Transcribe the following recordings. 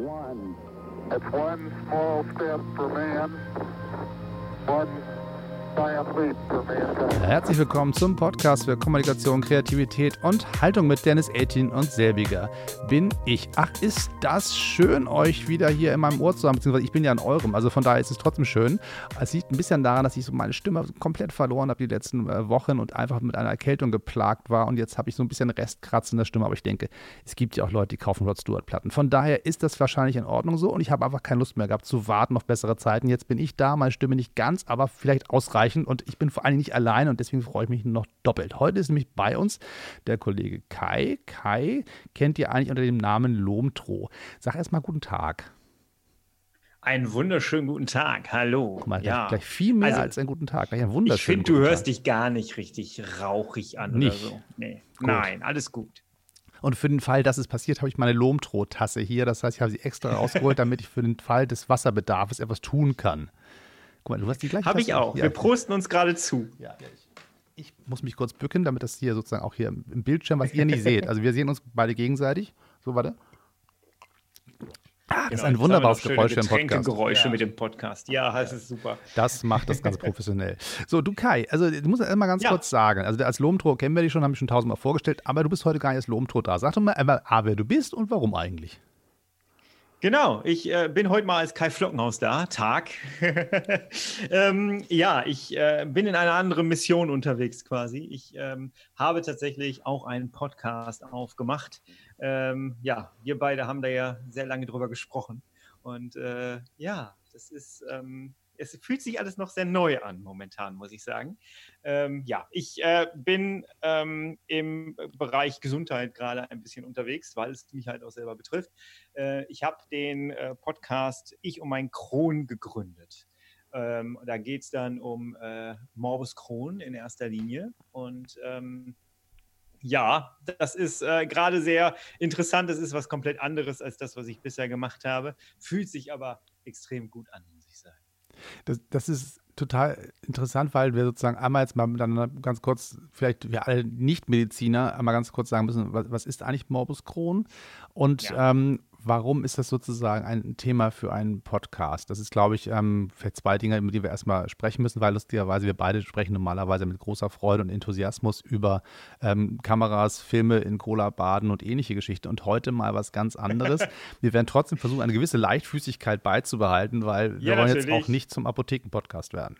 one. It's one small step for man, one Herzlich willkommen zum Podcast für Kommunikation, Kreativität und Haltung mit Dennis 18 und selbiger bin ich. Ach, ist das schön, euch wieder hier in meinem Ohr zu haben, beziehungsweise ich bin ja in eurem, also von daher ist es trotzdem schön. Es liegt ein bisschen daran, dass ich so meine Stimme komplett verloren habe die letzten äh, Wochen und einfach mit einer Erkältung geplagt war und jetzt habe ich so ein bisschen Restkratz in der Stimme, aber ich denke, es gibt ja auch Leute, die kaufen Rod Stewart Platten. Von daher ist das wahrscheinlich in Ordnung so und ich habe einfach keine Lust mehr gehabt zu warten auf bessere Zeiten. Jetzt bin ich da, meine Stimme nicht ganz, aber vielleicht ausreichend erreichen. Und ich bin vor allem nicht alleine und deswegen freue ich mich noch doppelt. Heute ist nämlich bei uns der Kollege Kai. Kai kennt ihr eigentlich unter dem Namen Lomtro. Sag erstmal guten Tag. Einen wunderschönen guten Tag. Hallo. Guck mal, ja. gleich viel mehr also, als einen guten Tag. Gleich einen wunderschönen ich finde, du hörst dich gar nicht richtig rauchig an nicht. oder so. Nee. Nein, alles gut. Und für den Fall, dass es passiert, habe ich meine Lomtro-Tasse hier. Das heißt, ich habe sie extra rausgeholt, damit ich für den Fall des Wasserbedarfs etwas tun kann. Guck mal, du hast die gleiche. Habe ich auch. Ja. Wir prosten uns gerade zu. Ja, ich, ich, muss mich kurz bücken, damit das hier sozusagen auch hier im Bildschirm, was ihr nicht seht. Also wir sehen uns beide gegenseitig. So, warte. Ah, das genau, ist ein wunderbares Geräusch im Podcast. Geräusche ja. mit dem Podcast. Ja, das ist super. Das macht das ganz professionell. So, du Kai, also du musst erst mal ganz ja. kurz sagen, also als Lomtro kennen wir dich schon, haben wir schon tausendmal vorgestellt, aber du bist heute gar nicht als Lomtro da. Sag doch mal einmal, A, wer du bist und warum eigentlich? Genau, ich äh, bin heute mal als Kai Flockenhaus da, Tag. ähm, ja, ich äh, bin in einer anderen Mission unterwegs quasi. Ich ähm, habe tatsächlich auch einen Podcast aufgemacht. Ähm, ja, wir beide haben da ja sehr lange drüber gesprochen. Und äh, ja, das ist ähm, es fühlt sich alles noch sehr neu an momentan, muss ich sagen. Ähm, ja, ich äh, bin ähm, im Bereich Gesundheit gerade ein bisschen unterwegs, weil es mich halt auch selber betrifft. Äh, ich habe den äh, Podcast Ich um mein Kron gegründet. Ähm, da geht es dann um äh, Morbus Crohn in erster Linie und ähm, ja, das ist äh, gerade sehr interessant. Das ist was komplett anderes als das, was ich bisher gemacht habe. Fühlt sich aber extrem gut an. Das, das ist total interessant, weil wir sozusagen einmal jetzt mal miteinander ganz kurz, vielleicht wir alle Nicht-Mediziner, einmal ganz kurz sagen müssen, was, was ist eigentlich Morbus Crohn? Und ja. ähm, warum ist das sozusagen ein Thema für einen Podcast? Das ist, glaube ich, ähm, vielleicht zwei Dinge, über die wir erstmal sprechen müssen, weil lustigerweise wir beide sprechen normalerweise mit großer Freude und Enthusiasmus über ähm, Kameras, Filme in Cola baden und ähnliche Geschichten. Und heute mal was ganz anderes. wir werden trotzdem versuchen, eine gewisse Leichtfüßigkeit beizubehalten, weil wir ja, wollen natürlich. jetzt auch nicht zum Apotheken-Podcast werden.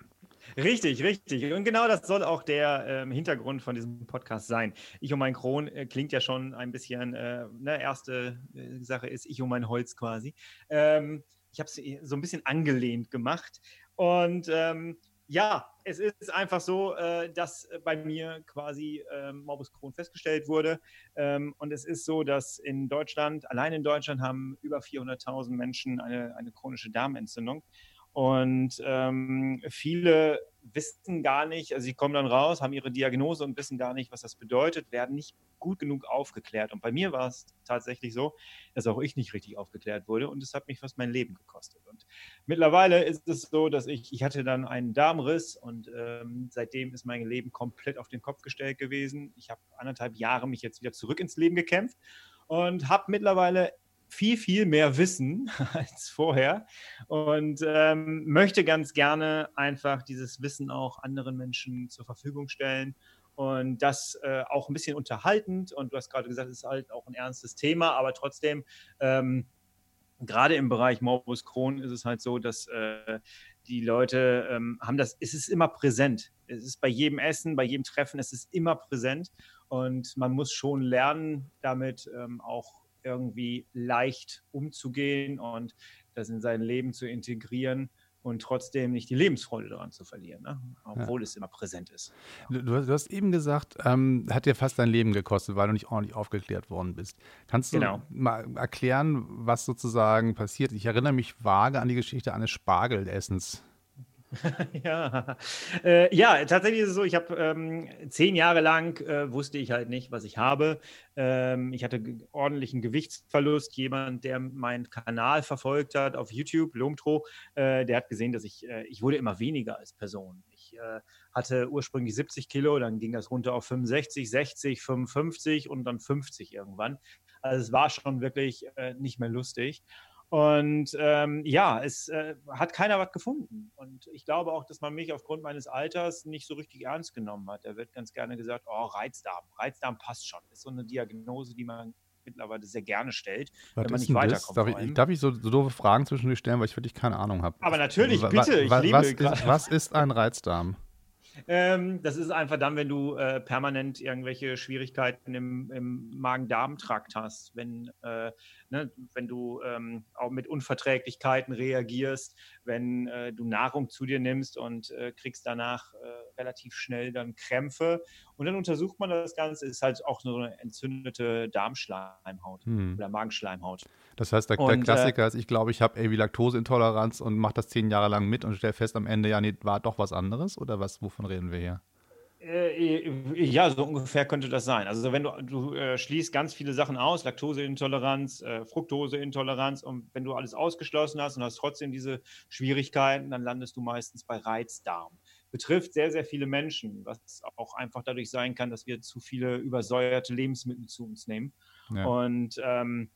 Richtig, richtig. Und genau das soll auch der ähm, Hintergrund von diesem Podcast sein. Ich um mein Kron äh, klingt ja schon ein bisschen, äh, ne, erste äh, Sache ist ich um mein Holz quasi. Ähm, ich habe es so ein bisschen angelehnt gemacht. Und ähm, ja, es ist einfach so, äh, dass bei mir quasi ähm, Morbus Crohn festgestellt wurde. Ähm, und es ist so, dass in Deutschland, allein in Deutschland haben über 400.000 Menschen eine, eine chronische Darmentzündung. Und ähm, viele wissen gar nicht, also sie kommen dann raus, haben ihre Diagnose und wissen gar nicht, was das bedeutet, werden nicht gut genug aufgeklärt. Und bei mir war es tatsächlich so, dass auch ich nicht richtig aufgeklärt wurde und es hat mich fast mein Leben gekostet. Und mittlerweile ist es so, dass ich, ich hatte dann einen Darmriss und ähm, seitdem ist mein Leben komplett auf den Kopf gestellt gewesen. Ich habe anderthalb Jahre mich jetzt wieder zurück ins Leben gekämpft und habe mittlerweile viel, viel mehr Wissen als vorher und ähm, möchte ganz gerne einfach dieses Wissen auch anderen Menschen zur Verfügung stellen und das äh, auch ein bisschen unterhaltend. Und du hast gerade gesagt, es ist halt auch ein ernstes Thema, aber trotzdem, ähm, gerade im Bereich Morbus Crohn ist es halt so, dass äh, die Leute ähm, haben das, es ist immer präsent. Es ist bei jedem Essen, bei jedem Treffen, es ist immer präsent und man muss schon lernen, damit ähm, auch irgendwie leicht umzugehen und das in sein Leben zu integrieren und trotzdem nicht die Lebensfreude daran zu verlieren, ne? obwohl ja. es immer präsent ist. Du, du, hast eben gesagt, ähm, hat dir fast dein Leben gekostet, weil du nicht ordentlich aufgeklärt worden bist. Kannst du genau. mal erklären, was sozusagen passiert? Ich erinnere mich vage an die Geschichte eines Spargelessens. ja. Äh, ja, tatsächlich ist es so, ich habe ähm, zehn Jahre lang äh, wusste ich halt nicht, was ich habe. Ähm, ich hatte ordentlichen Gewichtsverlust. Jemand, der meinen Kanal verfolgt hat auf YouTube, Lomtro, äh, der hat gesehen, dass ich, äh, ich wurde immer weniger als Person. Ich äh, hatte ursprünglich 70 Kilo, dann ging das runter auf 65, 60, 55 und dann 50 irgendwann. Also es war schon wirklich äh, nicht mehr lustig. Und ähm, ja, es äh, hat keiner was gefunden. Und ich glaube auch, dass man mich aufgrund meines Alters nicht so richtig ernst genommen hat. Da wird ganz gerne gesagt, oh, Reizdarm. Reizdarm passt schon. Ist so eine Diagnose, die man mittlerweile sehr gerne stellt, Was wenn man nicht weiterkommt. Darf ich, darf ich so, so doofe Fragen zwischendurch stellen, weil ich wirklich keine Ahnung habe? Aber natürlich, bitte, ich liebe was, gerade- ist, was ist ein Reizdarm? Ähm, das ist einfach dann, wenn du äh, permanent irgendwelche Schwierigkeiten im, im Magen-Darm-Trakt hast, wenn, äh, ne, wenn du ähm, auch mit Unverträglichkeiten reagierst, wenn äh, du Nahrung zu dir nimmst und äh, kriegst danach äh, relativ schnell dann Krämpfe. Und dann untersucht man das Ganze, ist halt auch so eine entzündete Darmschleimhaut Hm. oder Magenschleimhaut. Das heißt, der, der Und, äh, Klassiker ist, ich glaube, ich habe irgendwie Laktoseintoleranz und mache das zehn Jahre lang mit und stelle fest am Ende, ja, nee, war doch was anderes oder was, wovon reden wir hier? Äh, ja, so ungefähr könnte das sein. Also wenn du, du äh, schließt ganz viele Sachen aus, Laktoseintoleranz, äh, Fructoseintoleranz und wenn du alles ausgeschlossen hast und hast trotzdem diese Schwierigkeiten, dann landest du meistens bei Reizdarm. Betrifft sehr, sehr viele Menschen, was auch einfach dadurch sein kann, dass wir zu viele übersäuerte Lebensmittel zu uns nehmen. Ja. Und ähm,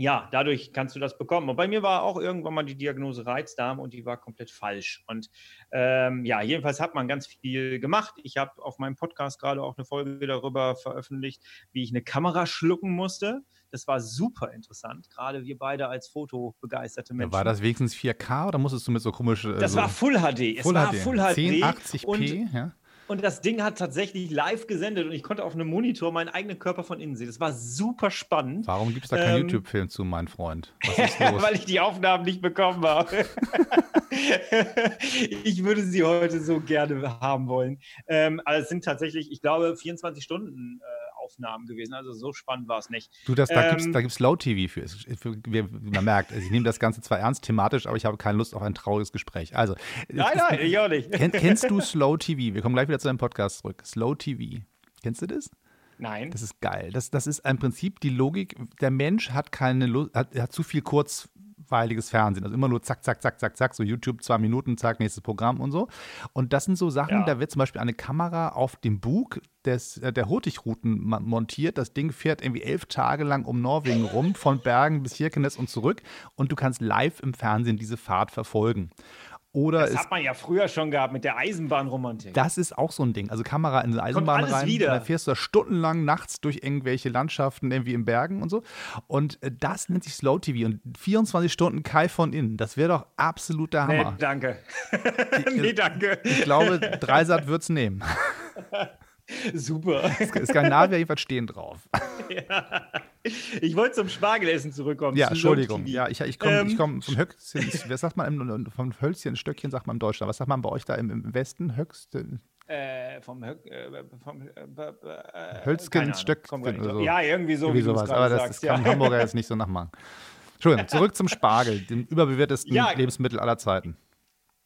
ja, dadurch kannst du das bekommen. Und bei mir war auch irgendwann mal die Diagnose Reizdarm und die war komplett falsch. Und ähm, ja, jedenfalls hat man ganz viel gemacht. Ich habe auf meinem Podcast gerade auch eine Folge darüber veröffentlicht, wie ich eine Kamera schlucken musste. Das war super interessant, gerade wir beide als fotobegeisterte Menschen. Ja, war das wenigstens 4K oder musstest du mit so komische. das so war Full HD. Es Full war HD. Full HD. 1080p, Und ja? und das Ding hat tatsächlich live gesendet und ich konnte auf einem Monitor meinen eigenen Körper von innen sehen. Das war super spannend. Warum gibt es da keinen Ähm, YouTube-Film zu, mein Freund? Weil ich die Aufnahmen nicht bekommen habe. ich würde sie heute so gerne haben wollen. Ähm, aber es sind tatsächlich, ich glaube, 24 Stunden äh, Aufnahmen gewesen. Also so spannend war es nicht. Du, das, da Ähm, gibt es da gibt's Low-TV für. Es- für wir, man merkt, also ich nehme das Ganze zwar ernst thematisch, aber ich habe keine Lust auf ein trauriges Gespräch. Also, Nein, ist- nein, ich auch nicht. Kenn, kennst du Slow TV? Wir kommen gleich wieder zu deinem Podcast zurück. Slow TV. Kennst du das? Nein. Das ist geil. Das, das ist im Prinzip die Logik. Der Mensch hat keine Lust, hat, hat zu viel kurzweiliges Fernsehen. Also immer nur zack, zack, zack, zack, zack. So YouTube, zwei Minuten, zack, nächstes Programm und so. Und das sind so Sachen, Ja. da wird zum Beispiel eine Kamera auf dem Bug des, äh, der Hurtigruten montiert. Das Ding fährt irgendwie elf Tage lang um Norwegen rum, von Bergen bis Hirkenes und zurück. Und du kannst live im Fernsehen diese Fahrt verfolgen. Oder Das hat man ja früher schon gehabt mit der Eisenbahnromantik. das ist auch so ein Ding. Also Kamera in eine Eisenbahn rein. wieder. Da fährst du da stundenlang nachts durch irgendwelche Landschaften, irgendwie in Bergen und so. Und äh, das nennt sich Slow TV. Und 24 Stunden Kai von innen. Das wäre doch absoluter nee, Hammer. danke. nee, danke. Ich glaube, Dreisat wird es nehmen. Super. Skandinavia jedenfalls stehen drauf. ja. Ich wollte zum Spargelessen zurückkommen. Ja, Entschuldigung. Ja, ich, ich komme Ähm, komm vom Höchstchen. Was sagt man im, vom Hölzchen, Stöckchen sagt man im Deutschland. Was sagt man bei euch da im, im Westen? Höchste. Äh, vom Höck, äh, vom, äh, äh, Hölzgen, keine Ahnung, Stöckchen oder so. Ja, irgendwie so, Irgendwie sowas. Aber das, das kann ja. Hamburger jetzt nicht so nachmachen. Entschuldigung, zurück zum Spargel, dem überbewertesten Ja. Lebensmittel aller Zeiten.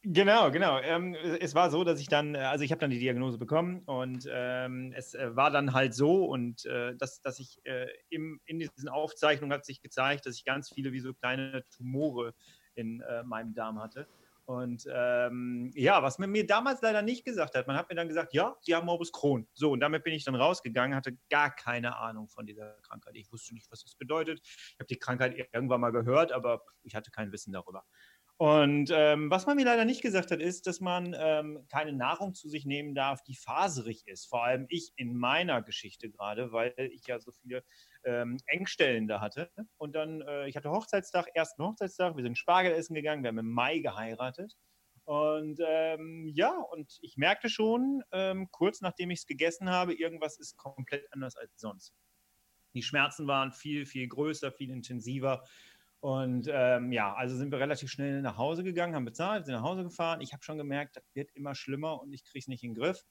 Genau, genau. Ähm, es war so, dass ich dann, äh, also ich habe dann die Diagnose bekommen und ähm, es äh, war dann halt so und äh, dass, dass ich äh, im, in diesen Aufzeichnungen hat sich gezeigt, dass ich ganz viele wie so kleine Tumore in äh, meinem Darm hatte. Und ähm, ja, was man mir damals leider nicht gesagt hat, man hat mir dann gesagt, ja, Sie haben Morbus Crohn. So, und damit bin ich dann rausgegangen, hatte gar keine Ahnung von dieser Krankheit. Ich wusste nicht, was das bedeutet. Ich habe die Krankheit irgendwann mal gehört, aber ich hatte kein Wissen darüber. Und ähm, was man mir leider nicht gesagt hat, ist, dass man ähm, keine Nahrung zu sich nehmen darf, die faserig ist. Vor allem ich in meiner Geschichte gerade, weil ich ja so viele ähm, Engstellen da hatte. Und dann, äh, ich hatte Hochzeitstag, ersten Hochzeitstag, wir sind Spargel essen gegangen, wir haben im Mai geheiratet. Und ähm, ja, und ich merkte schon, ähm, kurz nachdem ich es gegessen habe, irgendwas ist komplett anders als sonst. Die Schmerzen waren viel, viel größer, viel intensiver. Und ähm, ja, also sind wir relativ schnell nach Hause gegangen, haben bezahlt, sind nach Hause gefahren. Ich habe schon gemerkt, das wird immer schlimmer und ich kriege es nicht in den Griff.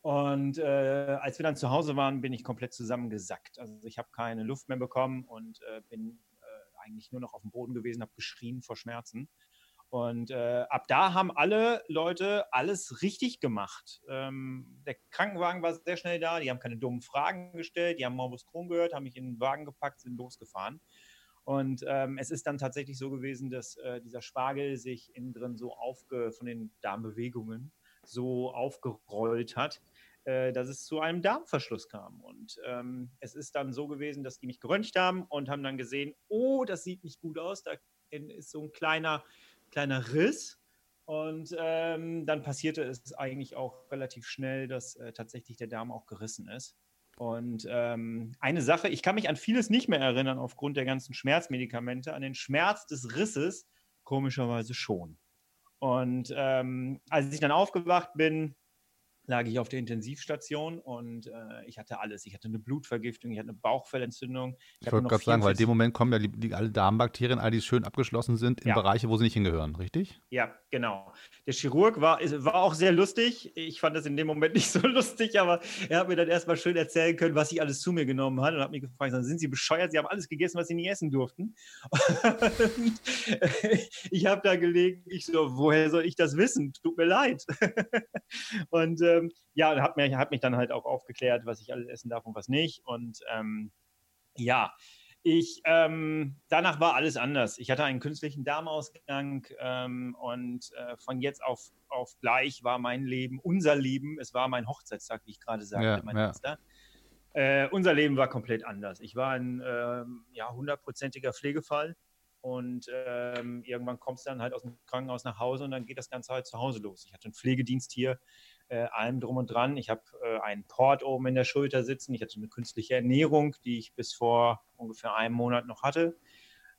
Und äh, als wir dann zu Hause waren, bin ich komplett zusammengesackt. Also ich habe keine Luft mehr bekommen und äh, bin äh, eigentlich nur noch auf dem Boden gewesen, habe geschrien vor Schmerzen. Und äh, ab da haben alle Leute alles richtig gemacht. Ähm, der Krankenwagen war sehr schnell da, die haben keine dummen Fragen gestellt, die haben Morbus Crohn gehört, haben mich in den Wagen gepackt, sind losgefahren. Und ähm, es ist dann tatsächlich so gewesen, dass äh, dieser Spargel sich innen drin so aufge, von den Darmbewegungen so aufgerollt hat, äh, dass es zu einem Darmverschluss kam. Und ähm, es ist dann so gewesen, dass die mich geröntgt haben und haben dann gesehen, oh, das sieht nicht gut aus, da ist so ein kleiner, kleiner Riss. Und ähm, dann passierte es eigentlich auch relativ schnell, dass äh, tatsächlich der Darm auch gerissen ist. Und ähm, eine Sache, ich kann mich an vieles nicht mehr erinnern aufgrund der ganzen Schmerzmedikamente, an den Schmerz des Risses komischerweise schon. Und ähm, als ich dann aufgewacht bin, lag ich auf der Intensivstation und äh, ich hatte alles. Ich hatte eine Blutvergiftung, ich hatte eine Bauchfellentzündung. Ich, ich wollte gerade sagen, weil in dem Moment kommen ja die, die, alle Darmbakterien, all die schön abgeschlossen sind, in Ja. Bereiche, wo sie nicht hingehören, richtig? Ja, genau. Der Chirurg war, war auch sehr lustig. Ich fand das in dem Moment nicht so lustig, aber er hat mir dann erstmal schön erzählen können, was sich alles zu mir genommen hat und hat mich gefragt, sind Sie bescheuert? Sie haben alles gegessen, was Sie nie essen durften. Ich habe da gelegen, ich so, woher soll ich das wissen? Tut mir leid. Und ähm, ja, hat, mir, hat mich dann halt auch aufgeklärt, was ich alles essen darf und was nicht. Und ähm, ja, ich, ähm, danach war alles anders. Ich hatte einen künstlichen Darmausgang ähm, und äh, von jetzt auf, auf gleich war mein Leben, unser Leben, es war mein Hochzeitstag, wie ich gerade sagte, Ja, mein ja. letzter. Äh, unser Leben war komplett anders. Ich war ein ähm, ja, hundertprozentiger Pflegefall und ähm, irgendwann kommst du dann halt aus dem Krankenhaus nach Hause und dann geht das Ganze halt zu Hause los. Ich hatte einen Pflegedienst hier, äh, allem drum und dran. Ich habe äh, einen Port oben in der Schulter sitzen. Ich hatte eine künstliche Ernährung, die ich bis vor ungefähr einem Monat noch hatte.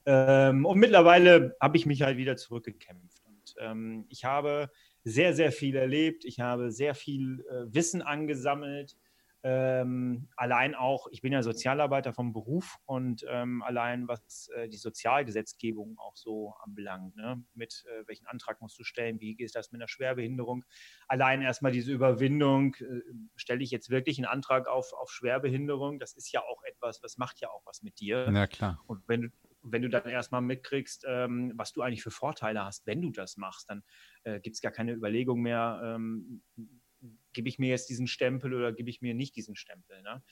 Ähm, und mittlerweile habe ich mich halt wieder zurückgekämpft. Und ähm, ich habe sehr, sehr viel erlebt. Ich habe sehr viel äh, Wissen angesammelt. Ähm, allein auch, ich bin ja Sozialarbeiter vom Beruf und ähm, allein was äh, die Sozialgesetzgebung auch so anbelangt, ne? mit äh, welchen Antrag musst du stellen, wie geht das mit einer Schwerbehinderung, allein erstmal diese Überwindung, äh, stelle ich jetzt wirklich einen Antrag auf, auf Schwerbehinderung, das ist ja auch etwas, das macht ja auch was mit dir. Ja, klar. Und wenn du, wenn du dann erstmal mitkriegst, ähm, was du eigentlich für Vorteile hast, wenn du das machst, dann äh, gibt es gar keine Überlegung mehr, ähm, gebe ich mir jetzt diesen Stempel oder gebe ich mir nicht diesen Stempel. Ne?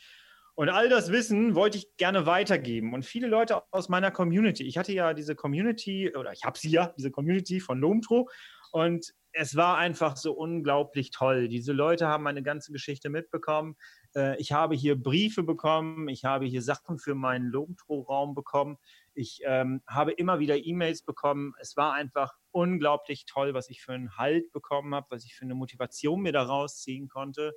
Und all das Wissen wollte ich gerne weitergeben. Und viele Leute aus meiner Community, ich hatte ja diese Community, oder ich habe sie ja, diese Community von Lomtro. Und es war einfach so unglaublich toll. Diese Leute haben meine ganze Geschichte mitbekommen. Äh, Ich habe hier Briefe bekommen, ich habe hier Sachen für meinen Lomtro-Raum bekommen. Ich ähm, habe immer wieder E-Mails bekommen. Es war einfach unglaublich toll, was ich für einen Halt bekommen habe, was ich für eine Motivation mir daraus ziehen konnte.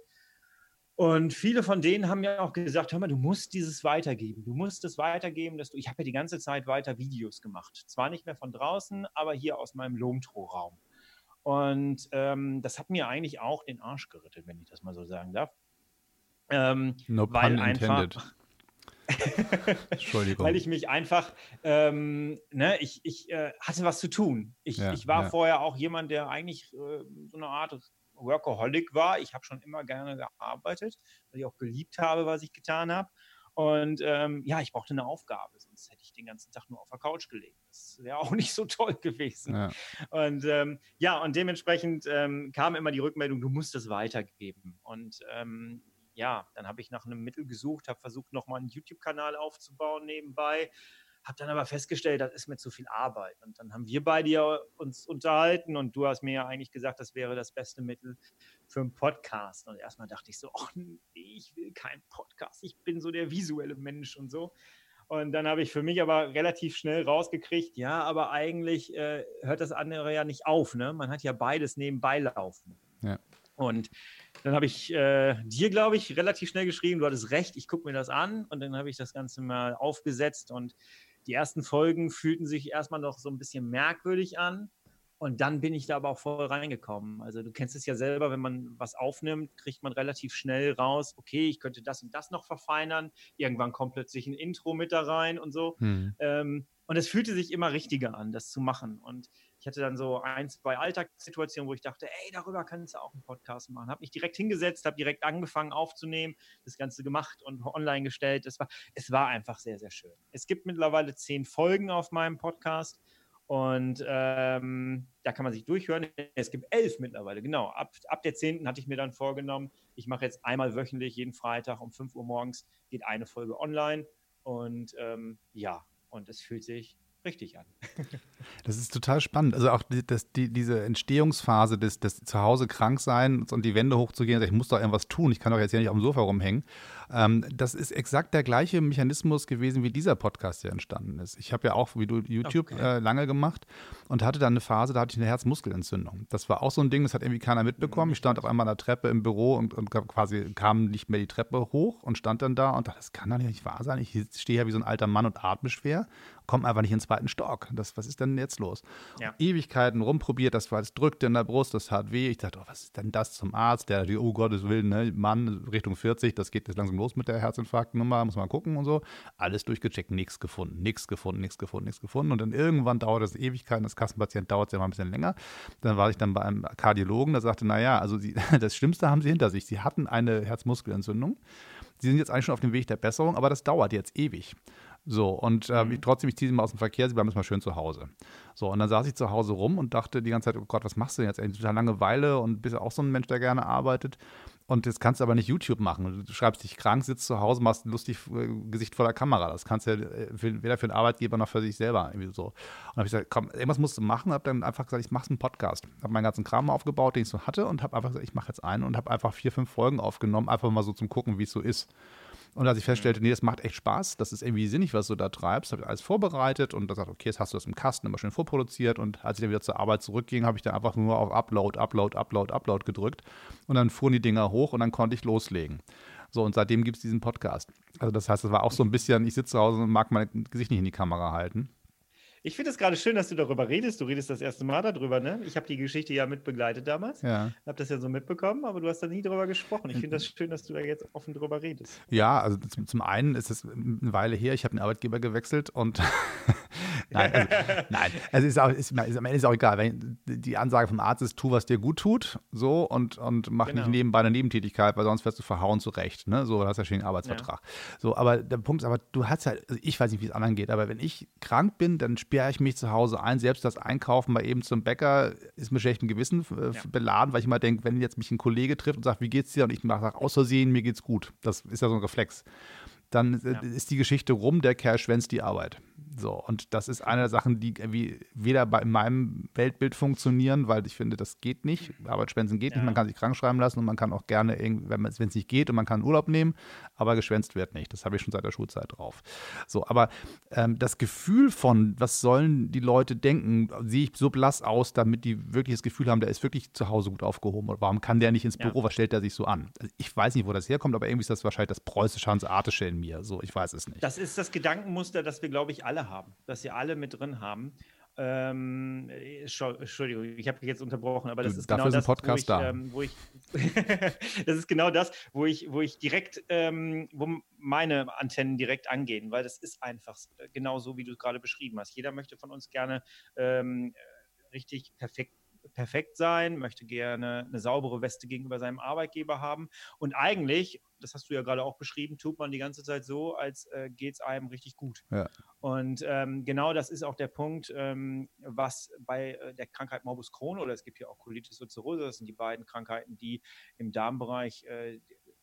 Und viele von denen haben mir auch gesagt, hör mal, du musst dieses weitergeben. Du musst es weitergeben, dass du, ich habe ja die ganze Zeit weiter Videos gemacht. Zwar nicht mehr von draußen, aber hier aus meinem Lomtro-Raum. Und ähm, das hat mir eigentlich auch den Arsch gerettet, wenn ich das mal so sagen darf. Ähm, No weil pun einfach, intended. Entschuldigung. weil ich mich einfach, ähm, ne, ich, ich äh, hatte was zu tun. Ich, Ja, ich war ja. vorher auch jemand, der eigentlich äh, so eine Art Workaholic war. Ich habe schon immer gerne gearbeitet, weil ich auch geliebt habe, was ich getan habe. Und ähm, ja, ich brauchte eine Aufgabe, sonst hätte ich den ganzen Tag nur auf der Couch gelegen. Das wäre auch nicht so toll gewesen. ja. Und ähm, ja, und dementsprechend ähm, kam immer die Rückmeldung, du musst es weitergeben. Und ähm, ja, dann habe ich nach einem Mittel gesucht, habe versucht, nochmal einen YouTube-Kanal aufzubauen nebenbei, habe dann aber festgestellt, das ist mir zu viel Arbeit. Und dann haben wir beide ja uns unterhalten und du hast mir ja eigentlich gesagt, das wäre das beste Mittel für einen Podcast. Und erstmal dachte ich so, ach nee, ich will keinen Podcast, ich bin so der visuelle Mensch und so. Und dann habe ich für mich aber relativ schnell rausgekriegt, ja, aber eigentlich äh, hört das andere ja nicht auf. Ne? Man hat ja beides nebenbei laufen. Ja. Und dann habe ich äh, dir, glaube ich, relativ schnell geschrieben, du hattest recht, ich gucke mir das an. Und dann habe ich das Ganze mal aufgesetzt. Und die ersten Folgen fühlten sich erstmal noch so ein bisschen merkwürdig an. Und dann bin ich da aber auch voll reingekommen. Also du kennst es ja selber, wenn man was aufnimmt, kriegt man relativ schnell raus, okay, ich könnte das und das noch verfeinern. Irgendwann kommt plötzlich ein Intro mit da rein und so. Hm. Ähm, und es fühlte sich immer richtiger an, das zu machen. Und ich hatte dann so ein, zwei Alltagssituationen, wo ich dachte, ey, darüber kannst du auch einen Podcast machen. Habe mich direkt hingesetzt, habe direkt angefangen aufzunehmen, das Ganze gemacht und online gestellt. Es war, es war einfach sehr, sehr schön. Es gibt mittlerweile zehn Folgen auf meinem Podcast. Und ähm, da kann man sich durchhören. Es gibt elf mittlerweile, genau. Ab, ab der zehnten hatte ich mir dann vorgenommen, ich mache jetzt einmal wöchentlich, jeden Freitag um 5 Uhr morgens geht eine Folge online. Und ähm, ja, und es fühlt sich richtig an. Das ist total spannend. Also auch die, das, die, diese Entstehungsphase des, des Zuhause krank sein und die Wände hochzugehen, ich muss doch irgendwas tun, ich kann doch jetzt hier nicht auf dem Sofa rumhängen. Ähm, das ist exakt der gleiche Mechanismus gewesen, wie dieser Podcast hier entstanden ist. Ich habe ja auch, wie du, YouTube okay. äh, lange gemacht und hatte dann eine Phase, da hatte ich eine Herzmuskelentzündung. Das war auch so ein Ding, das hat irgendwie keiner mitbekommen. Ich stand auf einmal an der Treppe im Büro und, und quasi kam nicht mehr die Treppe hoch und stand dann da und dachte, das kann doch nicht wahr sein. Ich stehe ja wie so ein alter Mann und atme schwer, komme einfach nicht in den zweiten Stock. Das, was ist denn jetzt los? Ja. Ewigkeiten rumprobiert, das war, das drückte in der Brust, das tat weh. Ich dachte, oh, was ist denn das zum Arzt? Der, oh Gottes Willen, ne? Mann, Richtung 40, das geht jetzt langsam los mit der Herzinfarktnummer, muss man gucken und so. Alles durchgecheckt, nichts gefunden, nichts gefunden, nichts gefunden, nichts gefunden. Und dann irgendwann dauert es Ewigkeiten, das Kassenpatient dauert ja mal ein bisschen länger. Dann war ich dann bei einem Kardiologen, der sagte, naja, also sie, das Schlimmste haben sie hinter sich. Sie hatten eine Herzmuskelentzündung. Sie sind jetzt eigentlich schon auf dem Weg der Besserung, aber das dauert jetzt ewig. So, und äh, mhm. trotzdem, ich ziehe sie mal aus dem Verkehr, sie bleiben jetzt mal schön zu Hause. So, und dann saß ich zu Hause rum und dachte die ganze Zeit, oh Gott, was machst du denn jetzt? Ey, total Langeweile und bist ja auch so ein Mensch, der gerne arbeitet. Und jetzt kannst du aber nicht YouTube machen. Du schreibst dich krank, sitzt zu Hause, machst ein lustig äh, Gesicht vor der Kamera. Das kannst du ja äh, weder für den Arbeitgeber noch für sich selber irgendwie so. Und habe ich gesagt, komm, irgendwas musst du machen. Habe dann einfach gesagt, ich mache einen Podcast. Habe meinen ganzen Kram aufgebaut, den ich so hatte und habe einfach gesagt, ich mache jetzt einen und habe einfach vier, fünf Folgen aufgenommen, einfach mal so zum Gucken, wie es so ist. Und als ich feststellte, nee, das macht echt Spaß, das ist irgendwie sinnig, was du da treibst, habe ich alles vorbereitet und da gesagt, okay, jetzt hast du das im Kasten immer schön vorproduziert. Und als ich dann wieder zur Arbeit zurückging, habe ich dann einfach nur auf Upload, Upload, Upload, Upload gedrückt. Und dann fuhren die Dinger hoch und dann konnte ich loslegen. So, und seitdem gibt es diesen Podcast. Also, das heißt, es war auch so ein bisschen, ich sitze zu Hause und mag mein Gesicht nicht in die Kamera halten. Ich finde es gerade schön, dass du darüber redest. Du redest das erste Mal darüber, ne? Ich habe die Geschichte ja mitbegleitet damals. Ja. Habe das ja so mitbekommen, aber du hast da nie darüber gesprochen. Ich finde das schön, dass du da jetzt offen drüber redest. Ja, also zum, zum einen ist es eine Weile her. Ich habe den Arbeitgeber gewechselt und nein, also, nein, also ist, auch, ist, ist, am Ende ist auch egal. Wenn die Ansage vom Arzt ist, tu, was dir gut tut, so und, und mach genau. nicht nebenbei eine Nebentätigkeit, weil sonst wirst du verhauen zurecht. Ne? So, du hast ja schon einen Arbeitsvertrag. Ja. So, aber der Punkt ist aber, du hast ja, also ich weiß nicht, wie es anderen geht, aber wenn ich krank bin, dann sperre ich mich zu Hause ein. Selbst das Einkaufen mal eben zum Bäcker ist mit schlechtem Gewissen äh, ja. beladen, weil ich immer denke, wenn jetzt mich ein Kollege trifft und sagt, wie geht's dir? Und ich sage, aus Versehen, mir geht's gut. Das ist ja so ein Reflex. Dann äh, ja. ist die Geschichte rum, der Kerl schwänzt die Arbeit. So, und das ist eine der Sachen, die irgendwie weder bei, in meinem Weltbild funktionieren, weil ich finde, das geht nicht. Arbeitsschwänzen geht ja. nicht. Man kann sich krank schreiben lassen und man kann auch gerne, wenn es nicht geht und man kann Urlaub nehmen, aber geschwänzt wird nicht. Das habe ich schon seit der Schulzeit drauf. So, aber ähm, das Gefühl von, was sollen die Leute denken, sehe ich so blass aus, damit die wirklich das Gefühl haben, der ist wirklich zu Hause gut aufgehoben. Oder warum kann der nicht ins Büro? Ja. Was stellt der sich so an? Also ich weiß nicht, wo das herkommt, aber irgendwie ist das wahrscheinlich das preußische Hanseatische in mir. So, ich weiß es nicht. Das ist das Gedankenmuster, das wir, glaube ich, alle haben, dass sie alle mit drin haben. Ähm, Entschuldigung, ich habe jetzt unterbrochen, aber das du, ist genau das, wo ich, ähm, wo ich das ist genau das, wo ich, wo ich direkt, ähm, wo meine Antennen direkt angehen, weil das ist einfach genau so, wie du es gerade beschrieben hast. Jeder möchte von uns gerne ähm, richtig perfekt perfekt sein, möchte gerne eine saubere Weste gegenüber seinem Arbeitgeber haben. Und eigentlich, das hast du ja gerade auch beschrieben, tut man die ganze Zeit so, als äh, geht es einem richtig gut. Ja. Und ähm, genau das ist auch der Punkt, ähm, was bei äh, der Krankheit Morbus Crohn oder es gibt ja auch Colitis ulcerosa, das sind die beiden Krankheiten, die im Darmbereich äh,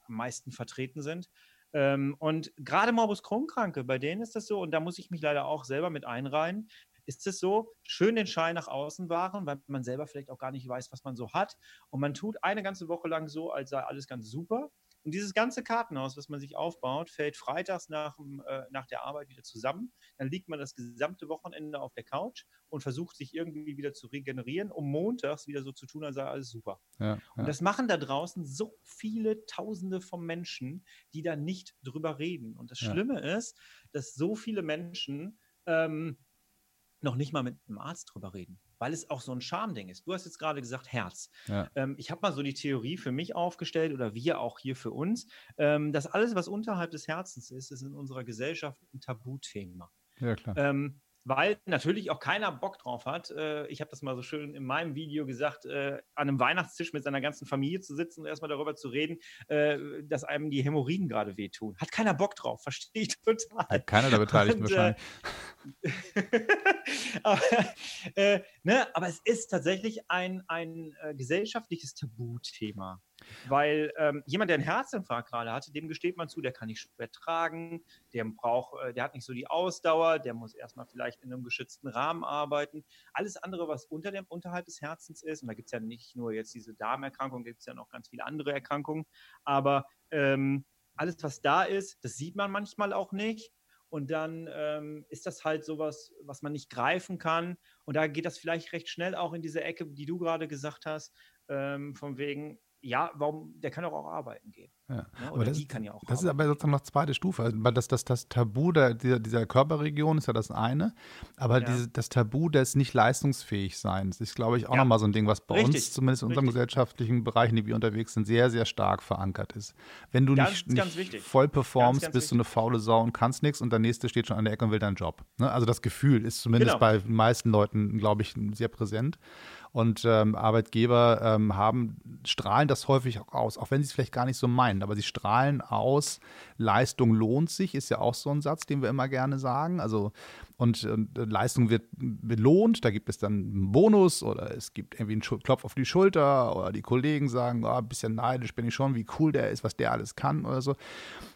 am meisten vertreten sind. Ähm, und gerade Morbus Crohn-Kranke, bei denen ist das so, und da muss ich mich leider auch selber mit einreihen, ist es so, schön den Schein nach außen wahren, weil man selber vielleicht auch gar nicht weiß, was man so hat. Und man tut eine ganze Woche lang so, als sei alles ganz super. Und dieses ganze Kartenhaus, was man sich aufbaut, fällt freitags nach, äh, nach der Arbeit wieder zusammen. Dann liegt man das gesamte Wochenende auf der Couch und versucht sich irgendwie wieder zu regenerieren, um montags wieder so zu tun, als sei alles super. Ja, ja. Und das machen da draußen so viele Tausende von Menschen, die da nicht drüber reden. Und das Schlimme ja. ist, dass so viele Menschen ähm, noch nicht mal mit einem Arzt drüber reden, weil es auch so ein Schamding ist. Du hast jetzt gerade gesagt Herz. Ja. Ähm, ich habe mal so die Theorie für mich aufgestellt oder wir auch hier für uns, ähm, dass alles, was unterhalb des Herzens ist, ist in unserer Gesellschaft ein Tabuthema. Ja, klar. Ähm, weil natürlich auch keiner Bock drauf hat. Äh, ich habe das mal so schön in meinem Video gesagt, äh, an einem Weihnachtstisch mit seiner ganzen Familie zu sitzen und erstmal darüber zu reden, äh, dass einem die Hämorrhoiden gerade wehtun. Hat keiner Bock drauf, verstehe ich total. Hat keiner der Beteiligten und, wahrscheinlich. aber, äh, ne, aber es ist tatsächlich ein, ein äh, gesellschaftliches Tabuthema. Weil ähm, jemand, der einen Herzinfarkt gerade hatte, dem gesteht man zu, der kann nicht schwer tragen, der braucht, äh, der hat nicht so die Ausdauer, der muss erstmal vielleicht in einem geschützten Rahmen arbeiten. Alles andere, was unter dem, unterhalb des Herzens ist, und da gibt es ja nicht nur jetzt diese Darmerkrankung, gibt es ja noch ganz viele andere Erkrankungen, aber ähm, alles, was da ist, das sieht man manchmal auch nicht. Und dann ähm, ist das halt sowas, was man nicht greifen kann. Und da geht das vielleicht recht schnell auch in diese Ecke, die du gerade gesagt hast, ähm, von wegen, ja, warum, der kann doch auch arbeiten gehen. Ja. Ne? Aber Oder das, die kann ja auch das ist arbeiten. aber sozusagen noch zweite Stufe. Also Das, das, das Tabu der, dieser, dieser Körperregion ist ja das eine, aber Ja. diese, das Tabu des nicht leistungsfähig Seins ist, glaube ich, auch Ja. nochmal so ein Ding, was bei uns, Richtig, zumindest in unserem richtig. gesellschaftlichen Bereich, in dem wir unterwegs sind, sehr, sehr stark verankert ist. Wenn du Ganz, nicht, ganz nicht voll performst, Ganz, ganz bist du eine faule Sau und kannst nichts und der Nächste steht schon an der Ecke und will deinen Job. Ne? Also das Gefühl ist zumindest Genau. bei den meisten Leuten, glaube ich, sehr präsent. Und ähm, Arbeitgeber ähm, haben, strahlen das häufig auch aus, auch wenn sie es vielleicht gar nicht so meinen, aber sie strahlen aus, Leistung lohnt sich, ist ja auch so ein Satz, den wir immer gerne sagen. Also, und äh, Leistung wird belohnt, da gibt es dann einen Bonus oder es gibt irgendwie einen Klopf auf die Schulter oder die Kollegen sagen, oh, ein bisschen neidisch bin ich schon, wie cool der ist, was der alles kann oder so.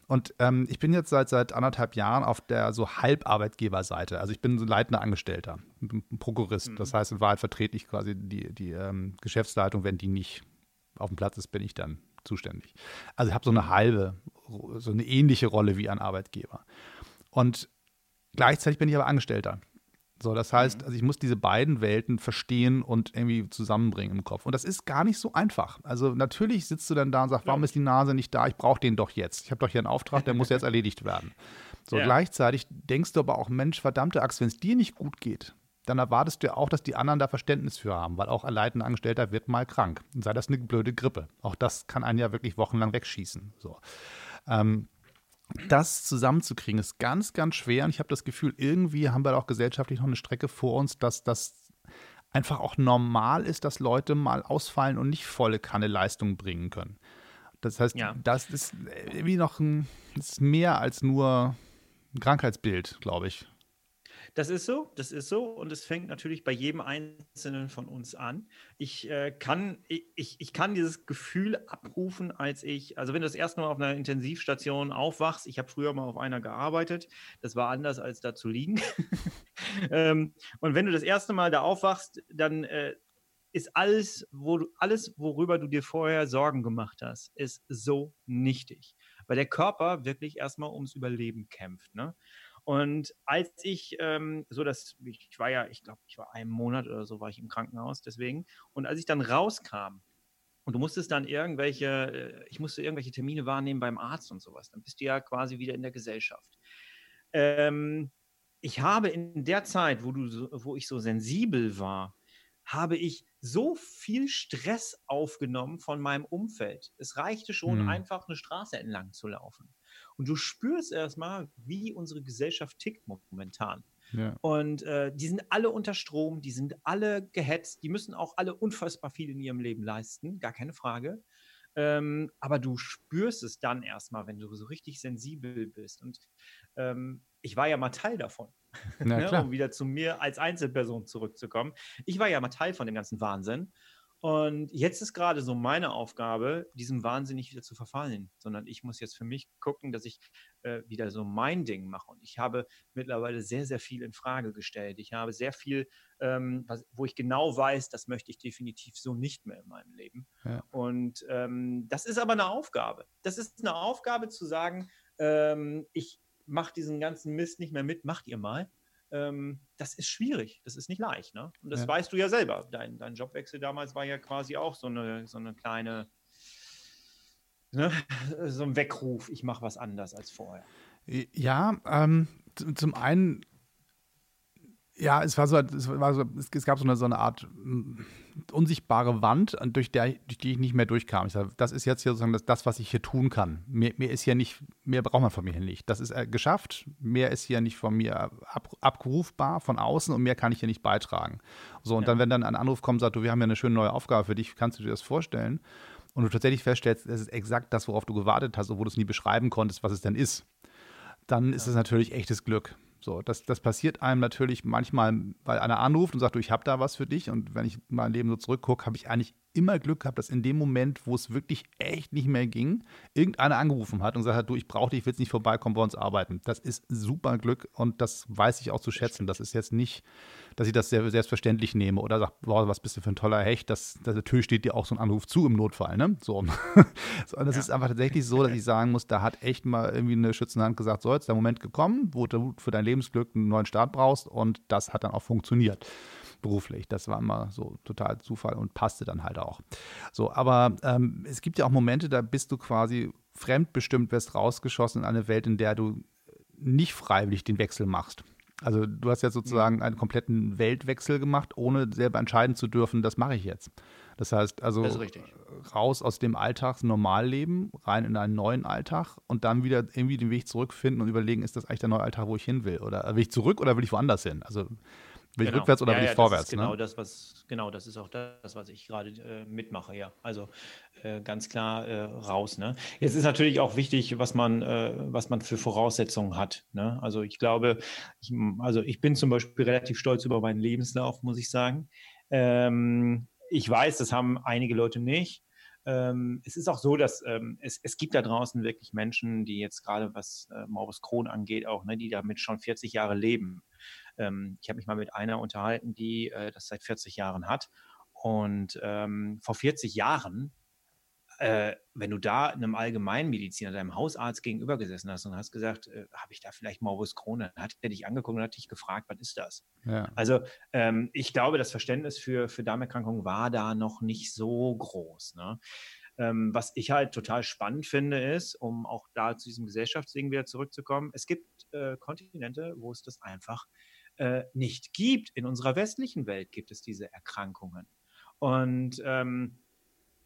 Und ähm, ich bin jetzt seit, seit anderthalb Jahren auf der so Halbarbeitgeberseite. Also ich bin so leitender Angestellter, ein Prokurist. Das heißt, in Wahrheit vertrete ich quasi die, die ähm, Geschäftsleitung, wenn die nicht auf dem Platz ist, bin ich dann zuständig. Also ich habe so eine halbe, so eine ähnliche Rolle wie ein Arbeitgeber. Und gleichzeitig bin ich aber Angestellter. So, das heißt, also ich muss diese beiden Welten verstehen und irgendwie zusammenbringen im Kopf. Und das ist gar nicht so einfach. Also natürlich sitzt du dann da und sagst, warum ist die Nase nicht da? Ich brauche den doch jetzt. Ich habe doch hier einen Auftrag, der muss jetzt erledigt werden. So, Ja. gleichzeitig denkst du aber auch, Mensch, verdammte Axt, wenn es dir nicht gut geht, dann erwartest du ja auch, dass die anderen da Verständnis für haben, weil auch ein leitender Angestellter wird mal krank. Und sei das eine blöde Grippe. Auch das kann einen ja wirklich wochenlang wegschießen. So. Ähm, das zusammenzukriegen ist ganz, ganz schwer. Und ich habe das Gefühl, irgendwie haben wir auch gesellschaftlich noch eine Strecke vor uns, dass das einfach auch normal ist, dass Leute mal ausfallen und nicht volle Kanne Leistung bringen können. Das heißt, Ja. das ist irgendwie noch ein, ist mehr als nur ein Krankheitsbild, glaube ich. Das ist so, das ist so und es fängt natürlich bei jedem Einzelnen von uns an. Ich äh, kann, ich, ich kann dieses Gefühl abrufen, als ich, also wenn du das erste Mal auf einer Intensivstation aufwachst, ich habe früher mal auf einer gearbeitet, das war anders als da zu liegen. ähm, und wenn du das erste Mal da aufwachst, dann äh, ist alles, wo du, alles, worüber du dir vorher Sorgen gemacht hast, ist so nichtig. Weil der Körper wirklich erstmal ums Überleben kämpft. Ne? Und als ich ähm, so das, ich war ja, ich glaube, ich war einen Monat oder so war ich im Krankenhaus, deswegen. Und als ich dann rauskam und du musstest dann irgendwelche, äh, ich musste irgendwelche Termine wahrnehmen beim Arzt und sowas, dann bist du ja quasi wieder in der Gesellschaft. Ähm, ich habe in der Zeit, wo, du so, wo ich so sensibel war, habe ich so viel Stress aufgenommen von meinem Umfeld. Es reichte schon, Hm. einfach eine Straße entlang zu laufen. Und du spürst erstmal, wie unsere Gesellschaft tickt momentan. Ja. Und äh, die sind alle unter Strom, die sind alle gehetzt, die müssen auch alle unfassbar viel in ihrem Leben leisten, gar keine Frage. Ähm, aber du spürst es dann erstmal, wenn du so richtig sensibel bist. Und ähm, ich war ja mal Teil davon, ne, um wieder zu mir als Einzelperson zurückzukommen. Ich war ja mal Teil von dem ganzen Wahnsinn. Und jetzt ist gerade so meine Aufgabe, diesem Wahnsinn nicht wieder zu verfallen, sondern ich muss jetzt für mich gucken, dass ich äh, wieder so mein Ding mache. Und ich habe mittlerweile sehr, sehr viel in Frage gestellt. Ich habe sehr viel, ähm, was, wo ich genau weiß, das möchte ich definitiv so nicht mehr in meinem Leben. Ja. Und ähm, das ist aber eine Aufgabe. Das ist eine Aufgabe zu sagen, ähm, ich mache diesen ganzen Mist nicht mehr mit, macht ihr mal. Ähm, das ist schwierig, das ist nicht leicht. Ne? Und das Ja. weißt du ja selber. Dein, dein Jobwechsel damals war ja quasi auch so eine, so eine kleine, ne? so ein Weckruf, ich mache was anders als vorher. Ja, ähm, zum einen, ja, es war so, es, war so, es, gab so eine, so eine Art mm, unsichtbare Wand, durch, der, durch die ich nicht mehr durchkam. Ich sag, das ist jetzt hier sozusagen das, das, was ich hier tun kann. Mehr, mehr ist hier nicht, mehr braucht man von mir hier nicht. Das ist äh, geschafft, mehr ist hier nicht von mir ab, abrufbar von außen und mehr kann ich hier nicht beitragen. So, und Ja. dann, wenn dann ein Anruf kommt, sagt du, wir haben ja eine schöne neue Aufgabe für dich, kannst du dir das vorstellen? Und du tatsächlich feststellst, es ist exakt das, worauf du gewartet hast, obwohl du es nie beschreiben konntest, was es denn ist dann ist es natürlich echtes Glück. So, das, das passiert einem natürlich manchmal, weil einer anruft und sagt, du, ich habe da was für dich. Und wenn ich mein Leben so zurückgucke, habe ich eigentlich immer Glück gehabt, dass in dem Moment, wo es wirklich echt nicht mehr ging, irgendeiner angerufen hat und gesagt hat, du, ich brauche dich, ich will nicht vorbeikommen, bei uns arbeiten. Das ist super Glück und das weiß ich auch zu schätzen. Das ist jetzt nicht, dass ich das sehr selbstverständlich nehme oder sage, boah, was bist du für ein toller Hecht, das, das natürlich steht dir auch so ein Anruf zu im Notfall. Ne? So. so das ja. ist einfach tatsächlich so, dass ich sagen muss, da hat echt mal irgendwie eine schützende Hand gesagt, so, jetzt ist der Moment gekommen, wo du für dein Lebensglück einen neuen Start brauchst und das hat dann auch funktioniert beruflich. Das war immer so total Zufall und passte dann halt auch. So, aber ähm, es gibt ja auch Momente, da bist du quasi fremdbestimmt, wirst rausgeschossen in eine Welt, in der du nicht freiwillig den Wechsel machst. Also du hast ja sozusagen einen kompletten Weltwechsel gemacht, ohne selber entscheiden zu dürfen, das mache ich jetzt. Das heißt also das raus aus dem Alltags-Normalleben, rein in einen neuen Alltag und dann wieder irgendwie den Weg zurückfinden und überlegen, ist das eigentlich der neue Alltag, wo ich hin will? Oder will ich zurück oder will ich woanders hin? Also Will genau. ich rückwärts oder ja, will ich ja, vorwärts? genau, ne? das, was, genau, das ist auch das, was ich gerade äh, mitmache, ja. Also äh, ganz klar äh, raus. Ne? Jetzt ist natürlich auch wichtig, was man, äh, was man für Voraussetzungen hat. Ne? Also ich glaube, ich, also ich bin zum Beispiel relativ stolz über meinen Lebenslauf, muss ich sagen. Ähm, ich weiß, das haben einige Leute nicht. Ähm, es ist auch so, dass ähm, es, es gibt da draußen wirklich Menschen, die jetzt gerade was äh, Morbus Crohn angeht, auch, ne, die damit schon 40 Jahre leben. Ähm, ich habe mich mal mit einer unterhalten, die äh, das seit 40 Jahren hat. Und ähm, vor 40 Jahren, äh, wenn du da einem Allgemeinmediziner, deinem Hausarzt gegenüber gesessen hast und hast gesagt, äh, habe ich da vielleicht Morbus Crohn, dann hat er dich angeguckt und hat dich gefragt, was ist das? Ja. Also ähm, ich glaube, das Verständnis für, für Darmerkrankungen war da noch nicht so groß. Ne? Ähm, was ich halt total spannend finde, ist, um auch da zu diesem Gesellschaftsding wieder zurückzukommen, es gibt äh, Kontinente, wo es das einfach äh, nicht gibt. In unserer westlichen Welt gibt es diese Erkrankungen. Und ähm,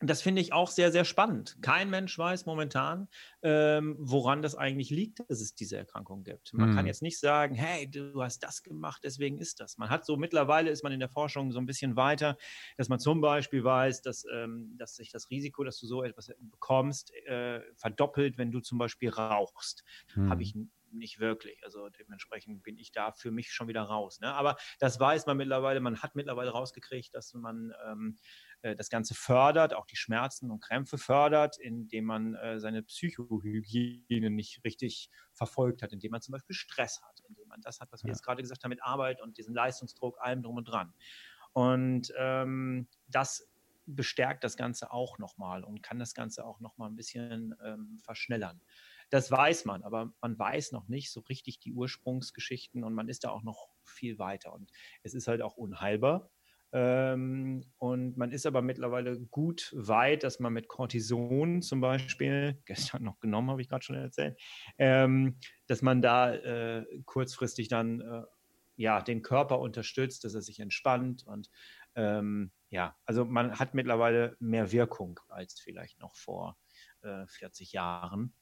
das finde ich auch sehr, sehr spannend. Kein Mensch weiß momentan, ähm, woran das eigentlich liegt, dass es diese Erkrankung gibt. Man mhm. kann jetzt nicht sagen, hey, du hast das gemacht, deswegen ist das. Man hat so mittlerweile ist man in der Forschung so ein bisschen weiter, dass man zum Beispiel weiß, dass, ähm, dass sich das Risiko, dass du so etwas bekommst, äh, verdoppelt, wenn du zum Beispiel rauchst. Mhm. Habe ich nicht wirklich. Also dementsprechend bin ich da für mich schon wieder raus. Ne? Aber das weiß man mittlerweile, man hat mittlerweile rausgekriegt, dass man ähm, äh, das Ganze fördert, auch die Schmerzen und Krämpfe fördert, indem man äh, seine Psychohygiene nicht richtig verfolgt hat, indem man zum Beispiel Stress hat, indem man das hat, was wir ja. jetzt gerade gesagt haben mit Arbeit und diesen Leistungsdruck, allem drum und dran. Und ähm, das bestärkt das Ganze auch nochmal und kann das Ganze auch nochmal ein bisschen ähm, verschnellern. Das weiß man, aber man weiß noch nicht so richtig die Ursprungsgeschichten und man ist da auch noch viel weiter. Und es ist halt auch unheilbar. Ähm, und man ist aber mittlerweile gut weit, dass man mit Cortison zum Beispiel, gestern noch genommen, habe ich gerade schon erzählt, ähm, dass man da äh, kurzfristig dann äh, ja, den Körper unterstützt, dass er sich entspannt und ähm, ja, also man hat mittlerweile mehr Wirkung als vielleicht noch vor äh, 40 Jahren.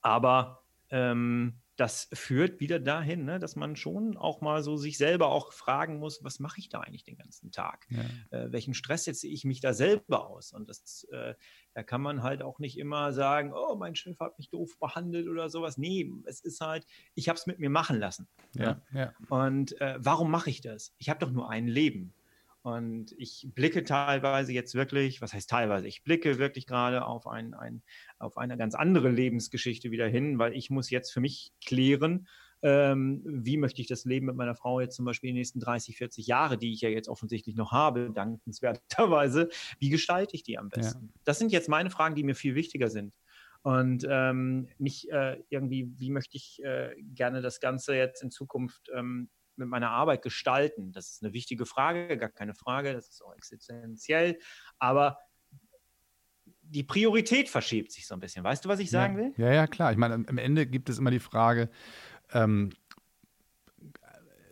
Aber ähm, das führt wieder dahin, ne, dass man schon auch mal so sich selber auch fragen muss, was mache ich da eigentlich den ganzen Tag? Ja. Äh, welchen Stress setze ich mich da selber aus? Und das, äh, da kann man halt auch nicht immer sagen, oh, mein Chef hat mich doof behandelt oder sowas. Nee, es ist halt, ich habe es mit mir machen lassen. Ja, ja. ja. Und äh, warum mache ich das? Ich habe doch nur ein Leben. Und ich blicke teilweise jetzt wirklich, was heißt teilweise, ich blicke wirklich gerade auf, ein, ein, auf eine ganz andere Lebensgeschichte wieder hin, weil ich muss jetzt für mich klären, ähm, wie möchte ich das Leben mit meiner Frau jetzt zum Beispiel in den nächsten 30, 40 Jahre, die ich ja jetzt offensichtlich noch habe, dankenswerterweise, wie gestalte ich die am besten? Ja. Das sind jetzt meine Fragen, die mir viel wichtiger sind. Und ähm, nicht äh, irgendwie, wie möchte ich äh, gerne das Ganze jetzt in Zukunft ähm, mit meiner Arbeit gestalten? Das ist eine wichtige Frage, gar keine Frage, das ist auch existenziell, aber die Priorität verschiebt sich so ein bisschen. Weißt du, was ich sagen ja. will? Ja, ja, klar. Ich meine, am Ende gibt es immer die Frage, ähm,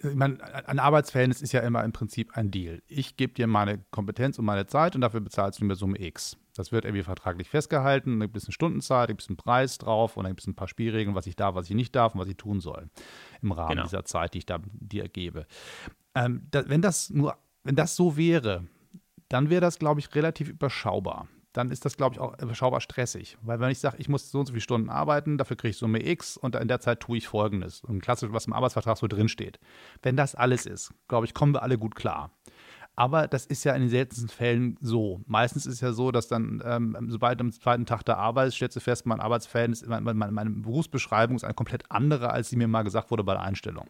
ich meine, ein Arbeitsverhältnis ist ja immer im Prinzip ein Deal. Ich gebe dir meine Kompetenz und meine Zeit und dafür bezahlst du mir Summe X. Das wird irgendwie vertraglich festgehalten, da gibt es eine Stundenzeit, da gibt es einen Preis drauf und dann gibt es ein paar Spielregeln, was ich darf, was ich nicht darf und was ich tun soll im Rahmen genau. dieser Zeit, die ich da dir gebe. Ähm, da, wenn das nur, wenn das so wäre, dann wäre das, glaube ich, relativ überschaubar. Dann ist das, glaube ich, auch überschaubar stressig. Weil wenn ich sage, ich muss so und so viele Stunden arbeiten, dafür kriege ich Summe X und in der Zeit tue ich Folgendes. Und klassisch, was im Arbeitsvertrag so drinsteht. Wenn das alles ist, glaube ich, kommen wir alle gut klar. Aber das ist ja in den seltensten Fällen so. Meistens ist es ja so, dass dann, ähm, sobald am zweiten Tag der Arbeit ist, stellst du fest, mein Arbeitsverhältnis, meine, meine, meine Berufsbeschreibung ist eine komplett andere, als sie mir mal gesagt wurde bei der Einstellung.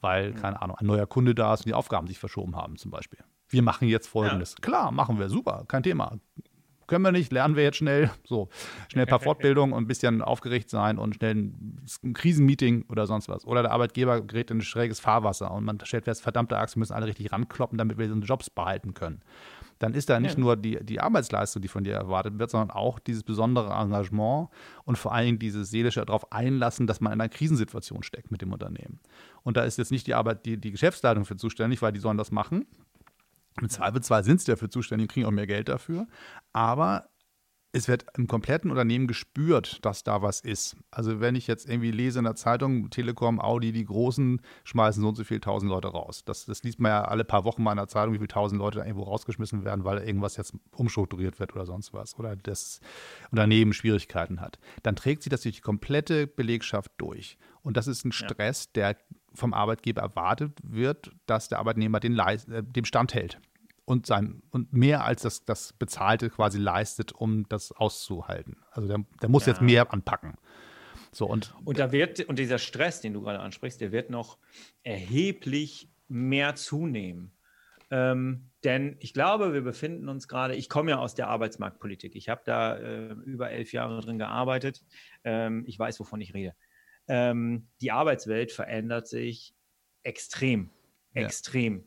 Weil, keine Ahnung, ein neuer Kunde da ist und die Aufgaben sich verschoben haben, zum Beispiel. Wir machen jetzt folgendes. Ja. Klar, machen wir, super, kein Thema können wir nicht, lernen wir jetzt schnell. So, schnell ein paar Fortbildungen und ein bisschen aufgeregt sein und schnell ein, ein Krisenmeeting oder sonst was. Oder der Arbeitgeber gerät in ein schräges Fahrwasser und man stellt fest, verdammte Axt, wir müssen alle richtig rankloppen, damit wir unsere Jobs behalten können. Dann ist da nicht ja. nur die, die Arbeitsleistung, die von dir erwartet wird, sondern auch dieses besondere Engagement und vor allen Dingen dieses seelische darauf einlassen, dass man in einer Krisensituation steckt mit dem Unternehmen. Und da ist jetzt nicht die Arbeit, die, die Geschäftsleitung für zuständig, weil die sollen das machen, im Zweifelsfall sind sie dafür zuständig und kriegen auch mehr Geld dafür. Aber es wird im kompletten Unternehmen gespürt, dass da was ist. Also wenn ich jetzt irgendwie lese in der Zeitung, Telekom, Audi, die Großen schmeißen so und so viele tausend Leute raus. Das, das liest man ja alle paar Wochen mal in der Zeitung, wie viele tausend Leute da irgendwo rausgeschmissen werden, weil irgendwas jetzt umstrukturiert wird oder sonst was. Oder das Unternehmen Schwierigkeiten hat. Dann trägt sich das durch die komplette Belegschaft durch. Und das ist ein Stress, der vom Arbeitgeber erwartet wird, dass der Arbeitnehmer den, äh, dem standhält und, sein, und mehr als das, das Bezahlte quasi leistet, um das auszuhalten. Also der, der muss ja. jetzt mehr anpacken. So, und, und da wird, und dieser Stress, den du gerade ansprichst, der wird noch erheblich mehr zunehmen. Ähm, denn ich glaube, wir befinden uns gerade, ich komme ja aus der Arbeitsmarktpolitik. Ich habe da äh, über elf Jahre drin gearbeitet. Ähm, ich weiß, wovon ich rede ähm, die Arbeitswelt verändert sich extrem, ja. extrem.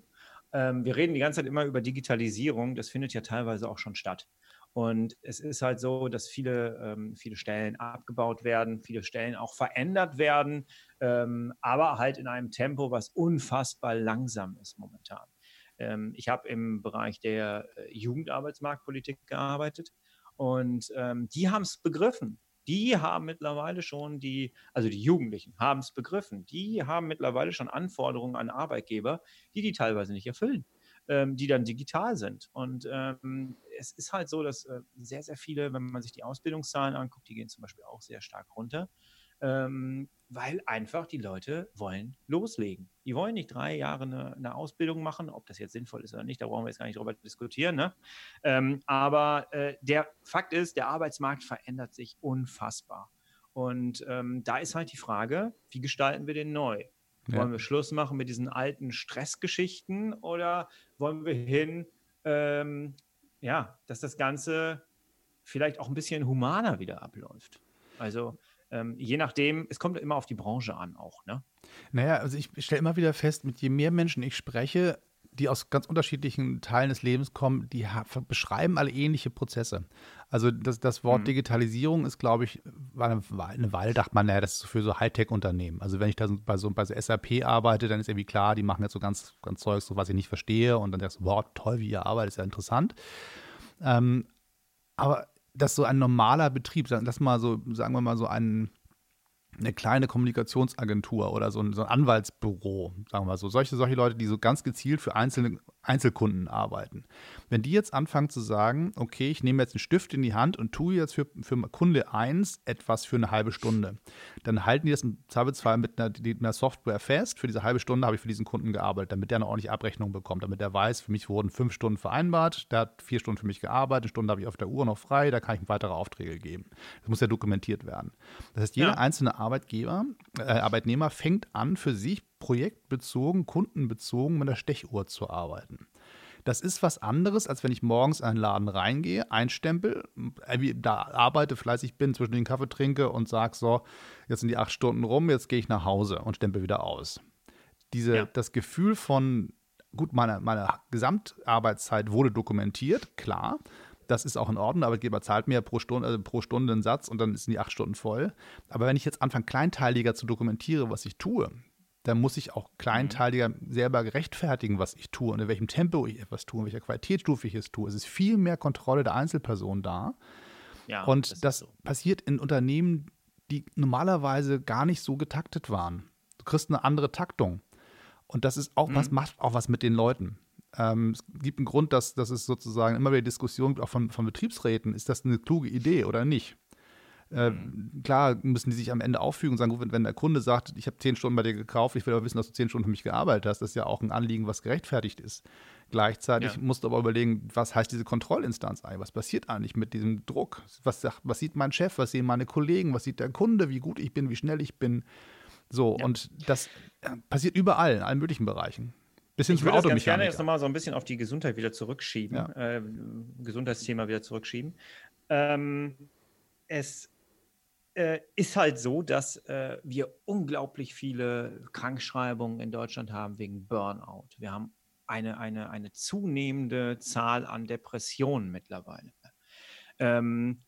Ähm, wir reden die ganze Zeit immer über Digitalisierung, das findet ja teilweise auch schon statt. Und es ist halt so, dass viele, ähm, viele Stellen abgebaut werden, viele Stellen auch verändert werden, ähm, aber halt in einem Tempo, was unfassbar langsam ist momentan. Ähm, ich habe im Bereich der äh, Jugendarbeitsmarktpolitik gearbeitet und ähm, die haben es begriffen die haben mittlerweile schon die, also die Jugendlichen haben es begriffen, die haben mittlerweile schon Anforderungen an Arbeitgeber, die die teilweise nicht erfüllen, ähm, die dann digital sind. Und ähm, es ist halt so, dass äh, sehr, sehr viele, wenn man sich die Ausbildungszahlen anguckt, die gehen zum Beispiel auch sehr stark runter ähm, weil einfach die Leute wollen loslegen. Die wollen nicht drei Jahre eine, eine, Ausbildung machen, ob das jetzt sinnvoll ist oder nicht, da brauchen wir jetzt gar nicht drüber diskutieren. Ne? Ähm, aber äh, der Fakt ist, der Arbeitsmarkt verändert sich unfassbar. Und ähm, da ist halt die Frage, wie gestalten wir den neu? Ja. Wollen wir Schluss machen mit diesen alten Stressgeschichten oder wollen wir hin, ähm, ja, dass das Ganze vielleicht auch ein bisschen humaner wieder abläuft? Also ähm, je nachdem, es kommt immer auf die Branche an auch, ne? Naja, also ich stelle immer wieder fest, mit je mehr Menschen ich spreche, die aus ganz unterschiedlichen Teilen des Lebens kommen, die beschreiben alle ähnliche Prozesse. Also das, das Wort mhm. Digitalisierung ist, glaube ich, eine, Weile dachte man, naja, das ist für so Hightech-Unternehmen. Also wenn ich da bei so, bei so SAP arbeite, dann ist irgendwie klar, die machen jetzt so ganz, ganz Zeugs, so was ich nicht verstehe. Und dann denkst du, wow, toll, wie ihr arbeitet, ist ja interessant. Ähm, aber dass so ein normaler Betrieb, lass mal so, sagen wir mal so ein, eine kleine Kommunikationsagentur oder so ein, so ein Anwaltsbüro, sagen wir mal so, solche, solche Leute, die so ganz gezielt für einzelne Einzelkunden arbeiten. Wenn die jetzt anfangen zu sagen, okay, ich nehme jetzt einen Stift in die Hand und tue jetzt für, für Kunde 1 etwas für eine halbe Stunde, dann halten die das im Zweifelsfall mit einer, einer Software fest. Für diese halbe Stunde habe ich für diesen Kunden gearbeitet, damit der eine ordentliche Abrechnung bekommt, damit er weiß, für mich wurden fünf Stunden vereinbart, der hat vier Stunden für mich gearbeitet, eine Stunde habe ich auf der Uhr noch frei, da kann ich ihm weitere Aufträge geben. Das muss ja dokumentiert werden. Das heißt, jeder ja. einzelne Arbeitgeber, äh, Arbeitnehmer fängt an, für sich projektbezogen, kundenbezogen mit der Stechuhr zu arbeiten. Das ist was anderes, als wenn ich morgens in einen Laden reingehe, einstempel, äh, da arbeite, fleißig bin, zwischen den Kaffee trinke und sage so, jetzt sind die acht Stunden rum, jetzt gehe ich nach Hause und stempel wieder aus. Diese, ja. Das Gefühl von, gut, meine, meine Gesamtarbeitszeit wurde dokumentiert, klar, das ist auch in Ordnung. Der Arbeitgeber zahlt mir pro Stunde, also pro Stunde einen Satz und dann sind die acht Stunden voll. Aber wenn ich jetzt anfange, kleinteiliger zu dokumentieren, was ich tue, dann muss ich auch kleinteiliger selber rechtfertigen, was ich tue und in welchem Tempo ich etwas tue, in welcher Qualitätsstufe ich es tue. Es ist viel mehr Kontrolle der Einzelperson da. Ja, und das, das so. passiert in Unternehmen, die normalerweise gar nicht so getaktet waren. Du kriegst eine andere Taktung. Und das ist auch mhm. was, macht auch was mit den Leuten. Ähm, es gibt einen Grund, dass, dass es sozusagen immer wieder Diskussionen auch von, von Betriebsräten, ist das eine kluge Idee oder nicht? Äh, mhm. klar müssen die sich am Ende auffügen und sagen, gut, wenn, der Kunde sagt, ich habe zehn Stunden bei dir gekauft, ich will aber wissen, dass du zehn Stunden für mich gearbeitet hast, das ist ja auch ein Anliegen, was gerechtfertigt ist. Gleichzeitig ja. musst du aber überlegen, was heißt diese Kontrollinstanz eigentlich? Was passiert eigentlich mit diesem Druck? Was, was sieht mein Chef? Was sehen meine Kollegen? Was sieht der Kunde? Wie gut ich bin? Wie schnell ich bin? So, ja. und das äh, passiert überall, in allen möglichen Bereichen. Bis hin ich würde ganz gerne jetzt nochmal so ein bisschen auf die Gesundheit wieder zurückschieben, ja. äh, Gesundheitsthema wieder zurückschieben. Ähm, es äh, ist halt so, dass äh, wir unglaublich viele Krankschreibungen in Deutschland haben wegen Burnout. Wir haben eine, eine, eine zunehmende Zahl an Depressionen mittlerweile. Ähm,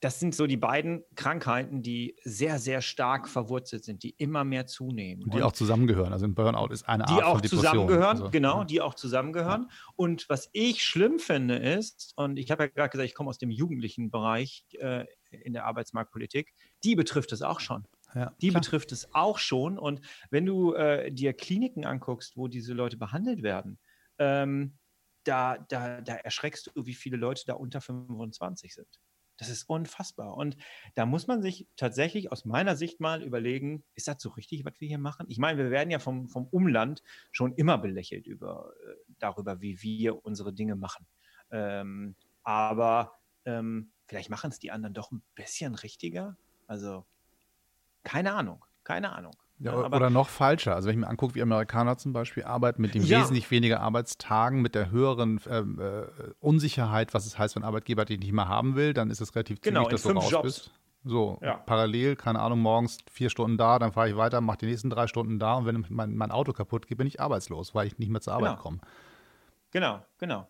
das sind so die beiden Krankheiten, die sehr, sehr stark verwurzelt sind, die immer mehr zunehmen. Und die und auch zusammengehören. Also ein Burnout ist eine Art von Depression. Die auch zusammengehören, also, genau, ja. die auch zusammengehören. Ja. Und was ich schlimm finde ist, und ich habe ja gerade gesagt, ich komme aus dem jugendlichen Bereich äh, in der Arbeitsmarktpolitik, die betrifft es auch schon. Ja, die klar. betrifft es auch schon. Und wenn du äh, dir Kliniken anguckst, wo diese Leute behandelt werden, ähm, da, da, da erschreckst du, wie viele Leute da unter 25 sind. Das ist unfassbar. Und da muss man sich tatsächlich aus meiner Sicht mal überlegen, ist das so richtig, was wir hier machen? Ich meine, wir werden ja vom, vom Umland schon immer belächelt über, äh, darüber, wie wir unsere Dinge machen. Ähm, aber ähm, vielleicht machen es die anderen doch ein bisschen richtiger. Also, keine Ahnung, keine Ahnung. Ja, oder noch falscher. Also wenn ich mir angucke, wie Amerikaner zum Beispiel arbeiten mit den ja. wesentlich weniger Arbeitstagen, mit der höheren ähm, äh, Unsicherheit, was es heißt, wenn ein Arbeitgeber dich nicht mehr haben will, dann ist es relativ genau, zügig, dass du raus Jobs. bist. So, ja. parallel, keine Ahnung, morgens vier Stunden da, dann fahre ich weiter, mache die nächsten drei Stunden da und wenn mein, mein Auto kaputt geht, bin ich arbeitslos, weil ich nicht mehr zur Arbeit genau. komme. Genau, genau.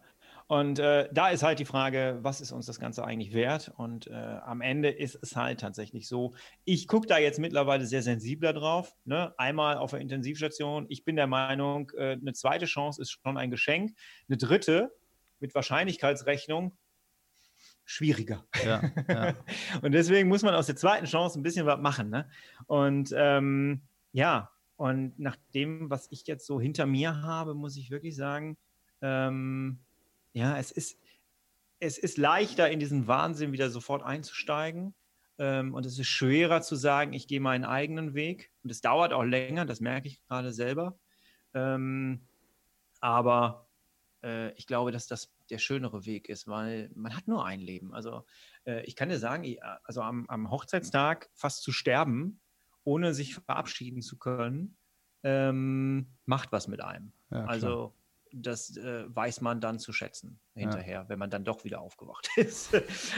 Und äh, da ist halt die Frage, was ist uns das Ganze eigentlich wert? Und äh, am Ende ist es halt tatsächlich so, ich gucke da jetzt mittlerweile sehr sensibler drauf. Ne? Einmal auf der Intensivstation. Ich bin der Meinung, äh, eine zweite Chance ist schon ein Geschenk. Eine dritte mit Wahrscheinlichkeitsrechnung schwieriger. Ja, ja. und deswegen muss man aus der zweiten Chance ein bisschen was machen. Ne? Und ähm, ja, und nach dem, was ich jetzt so hinter mir habe, muss ich wirklich sagen, ähm, ja, es ist, es ist leichter, in diesen Wahnsinn wieder sofort einzusteigen. Ähm, und es ist schwerer zu sagen, ich gehe meinen eigenen Weg. Und es dauert auch länger, das merke ich gerade selber. Ähm, aber äh, ich glaube, dass das der schönere Weg ist, weil man hat nur ein Leben. Also äh, ich kann dir sagen, ich, also am, am, Hochzeitstag fast zu sterben, ohne sich verabschieden zu können, ähm, macht was mit einem. Ja, also das äh, weiß man dann zu schätzen hinterher, ja. wenn man dann doch wieder aufgewacht ist.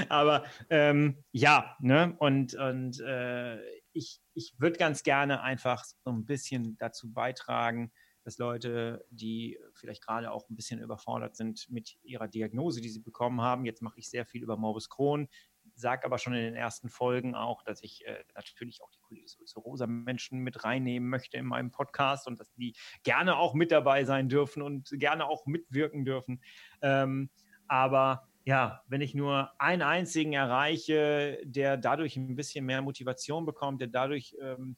Aber ähm, ja, ne? Und, und äh, ich, ich würde ganz gerne einfach so ein bisschen dazu beitragen, dass Leute, die vielleicht gerade auch ein bisschen überfordert sind mit ihrer Diagnose, die sie bekommen haben, jetzt mache ich sehr viel über Morbus Crohn, sage aber schon in den ersten Folgen auch, dass ich äh, natürlich auch die rosa Menschen mit reinnehmen möchte in meinem Podcast und dass die gerne auch mit dabei sein dürfen und gerne auch mitwirken dürfen. Ähm, aber ja, wenn ich nur einen einzigen erreiche, der dadurch ein bisschen mehr Motivation bekommt, der dadurch ähm,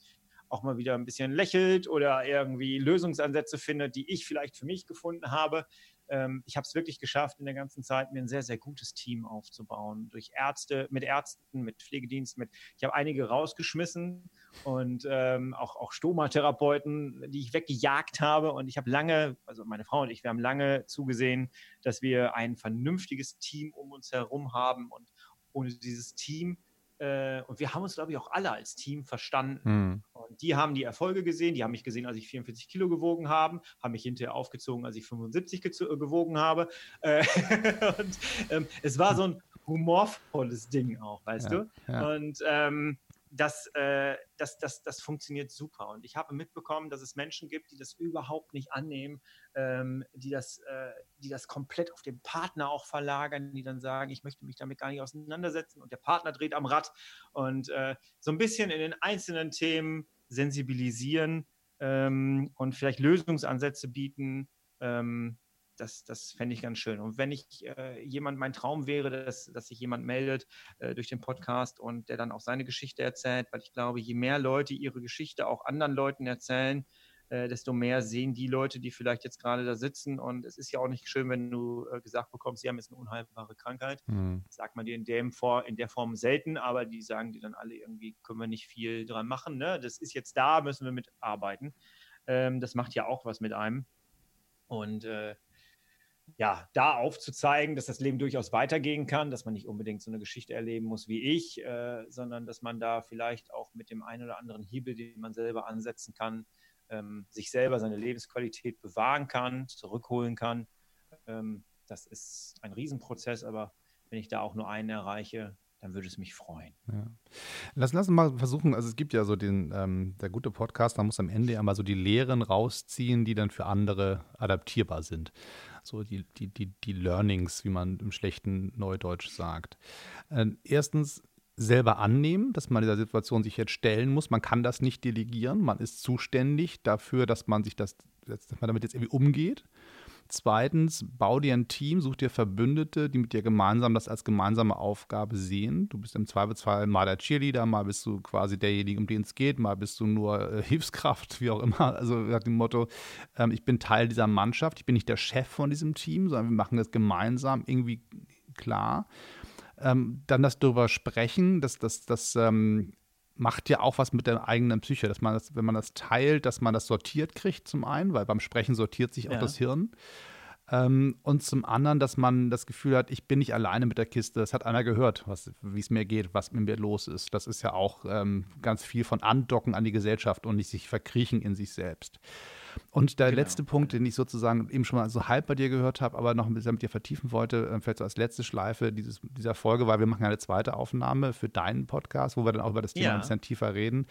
auch mal wieder ein bisschen lächelt oder irgendwie Lösungsansätze findet, die ich vielleicht für mich gefunden habe, ähm, ich habe es wirklich geschafft, in der ganzen Zeit mir ein sehr, sehr gutes Team aufzubauen. Durch Ärzte, mit Ärzten, mit Pflegedienst, mit, ich habe einige rausgeschmissen und ähm, auch, auch Stomatherapeuten, die ich weggejagt habe. Und ich habe lange, also meine Frau und ich, wir haben lange zugesehen, dass wir ein vernünftiges Team um uns herum haben. Und ohne dieses Team äh, und wir haben uns, glaube ich, auch alle als Team verstanden. Mhm. Und die haben die Erfolge gesehen, die haben mich gesehen, als ich 44 Kilo gewogen habe, haben mich hinterher aufgezogen, als ich 75 äh, gewogen habe. Äh, und ähm, es war so ein humorvolles Ding auch, weißt ja, du? Ja. Und ähm, das, äh, das, das, das funktioniert super. Und ich habe mitbekommen, dass es Menschen gibt, die das überhaupt nicht annehmen, ähm, die, das, äh, die das komplett auf den Partner auch verlagern, die dann sagen, ich möchte mich damit gar nicht auseinandersetzen und der Partner dreht am Rad und äh, so ein bisschen in den einzelnen Themen sensibilisieren ähm, und vielleicht Lösungsansätze bieten. Ähm, das, das fände ich ganz schön. Und wenn ich äh, jemand, mein Traum wäre, dass, dass sich jemand meldet äh, durch den Podcast und der dann auch seine Geschichte erzählt, weil ich glaube, je mehr Leute ihre Geschichte auch anderen Leuten erzählen, äh, desto mehr sehen die Leute, die vielleicht jetzt gerade da sitzen. Und es ist ja auch nicht schön, wenn du äh, gesagt bekommst, sie haben jetzt eine unheilbare Krankheit. Mhm. Sagt man dir in, dem Vor in der Form selten, aber die sagen dir dann alle irgendwie, können wir nicht viel dran machen. Ne? Das ist jetzt da, müssen wir mitarbeiten. Ähm, das macht ja auch was mit einem. Und äh, ja, da aufzuzeigen, dass das Leben durchaus weitergehen kann, dass man nicht unbedingt so eine Geschichte erleben muss wie ich, äh, sondern dass man da vielleicht auch mit dem einen oder anderen Hebel, den man selber ansetzen kann, ähm, sich selber seine Lebensqualität bewahren kann, zurückholen kann. Ähm, das ist ein Riesenprozess, aber wenn ich da auch nur einen erreiche, dann würde es mich freuen. Ja. Lass, lass uns mal versuchen, also es gibt ja so den, ähm, der gute Podcast, da muss am Ende ja mal so die Lehren rausziehen, die dann für andere adaptierbar sind. So die, die, die, die Learnings, wie man im schlechten Neudeutsch sagt. Äh, erstens, selber annehmen, dass man dieser Situation sich jetzt stellen muss. Man kann das nicht delegieren. Man ist zuständig dafür, dass man sich das, dass man damit jetzt irgendwie umgeht. Zweitens, bau dir ein Team, such dir Verbündete, die mit dir gemeinsam das als gemeinsame Aufgabe sehen. Du bist im Zweifelsfall mal der Cheerleader, mal bist du quasi derjenige, um den es geht, mal bist du nur äh, Hilfskraft, wie auch immer. Also nach dem Motto, ähm, ich bin Teil dieser Mannschaft, ich bin nicht der Chef von diesem Team, sondern wir machen das gemeinsam irgendwie klar ähm, dann das darüber sprechen, das, das, das ähm, macht ja auch was mit der eigenen Psyche, dass man das, wenn man das teilt, dass man das sortiert kriegt zum einen, weil beim Sprechen sortiert sich auch ja. das Hirn. Ähm, und zum anderen, dass man das Gefühl hat, ich bin nicht alleine mit der Kiste. Das hat einer gehört, wie es mir geht, was mit mir los ist. Das ist ja auch ähm, ganz viel von Andocken an die Gesellschaft und nicht sich verkriechen in sich selbst. Und der genau. letzte Punkt, den ich sozusagen eben schon mal so halb bei dir gehört habe, aber noch ein bisschen mit dir vertiefen wollte, äh, vielleicht so als letzte Schleife dieses, dieser Folge, weil wir machen eine zweite Aufnahme für deinen Podcast, wo wir dann auch über das Thema ja. ein bisschen tiefer reden.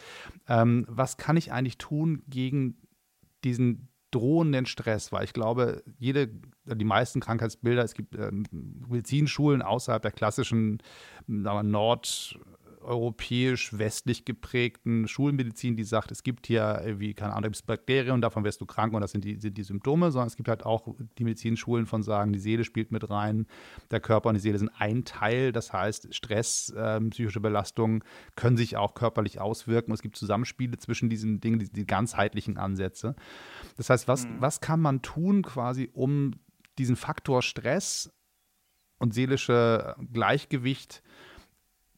Ähm, was kann ich eigentlich tun gegen diesen drohenden Stress, weil ich glaube, jede, die meisten Krankheitsbilder, es gibt ähm, Medizinschulen außerhalb der klassischen Nord- europäisch-westlich geprägten Schulmedizin, die sagt, es gibt hier irgendwie, keine Ahnung, Bakterien und davon wirst du krank und das sind die, sind die Symptome, sondern es gibt halt auch die Medizinschulen von sagen, die Seele spielt mit rein, der Körper und die Seele sind ein Teil. Das heißt, Stress, äh, psychische Belastungen können sich auch körperlich auswirken. Und es gibt Zusammenspiele zwischen diesen Dingen, die, die ganzheitlichen Ansätze. Das heißt, was, mhm. was kann man tun quasi, um diesen Faktor Stress und seelische Gleichgewicht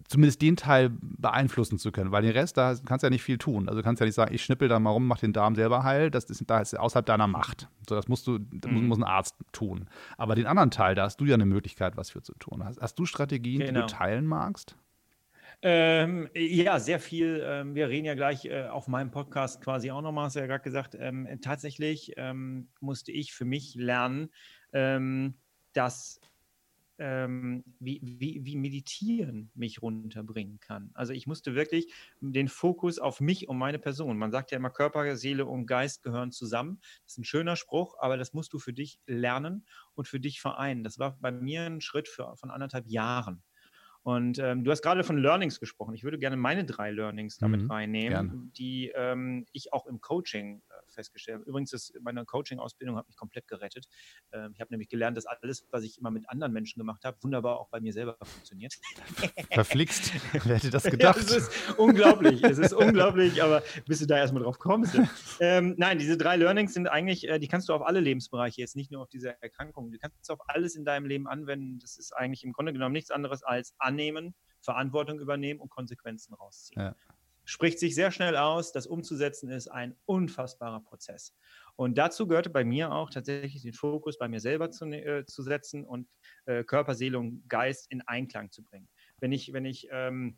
zumindest den Teil beeinflussen zu können, weil den Rest, da kannst du ja nicht viel tun. Also du kannst ja nicht sagen, ich schnippel da mal rum, mach den Darm selber heil, das ist, da ist außerhalb deiner Macht. So, das musst du, das mhm. muss ein Arzt tun. Aber den anderen Teil, da hast du ja eine Möglichkeit, was für zu tun. Hast, hast du Strategien, genau. die du genau. teilen magst? Ähm, ja, sehr viel. Ähm, wir reden ja gleich äh, auf meinem Podcast quasi auch nochmal, hast du ja gerade gesagt. Ähm, tatsächlich ähm, musste ich für mich lernen, ähm, dass ähm, wie, wie, wie Meditieren mich runterbringen kann. Also ich musste wirklich den Fokus auf mich und meine Person. Man sagt ja immer, Körper, Seele und Geist gehören zusammen. Das ist ein schöner Spruch, aber das musst du für dich lernen und für dich vereinen. Das war bei mir ein Schritt für, von anderthalb Jahren. Und ähm, du hast gerade von Learnings gesprochen. Ich würde gerne meine drei Learnings damit mhm, reinnehmen, gerne. die ähm, ich auch im Coaching festgestellt habe. Übrigens, ist meine Coaching-Ausbildung hat mich komplett gerettet. Ähm, ich habe nämlich gelernt, dass alles, was ich immer mit anderen Menschen gemacht habe, wunderbar auch bei mir selber funktioniert. Verflixt. Wer hätte das gedacht? Ja, es ist unglaublich. es ist unglaublich, aber bis du da erstmal drauf kommst. Ähm, nein, diese drei Learnings sind eigentlich, äh, die kannst du auf alle Lebensbereiche, jetzt nicht nur auf diese Erkrankungen. Du kannst auf alles in deinem Leben anwenden. Das ist eigentlich im Grunde genommen nichts anderes als an annehmen, Verantwortung übernehmen und Konsequenzen rausziehen. Ja. Spricht sich sehr schnell aus, das umzusetzen ist ein unfassbarer Prozess. Und dazu gehörte bei mir auch tatsächlich den Fokus bei mir selber zu, ne, äh, zu setzen und äh, Körper, Seele und Geist in Einklang zu bringen. Wenn ich, wenn ich ähm,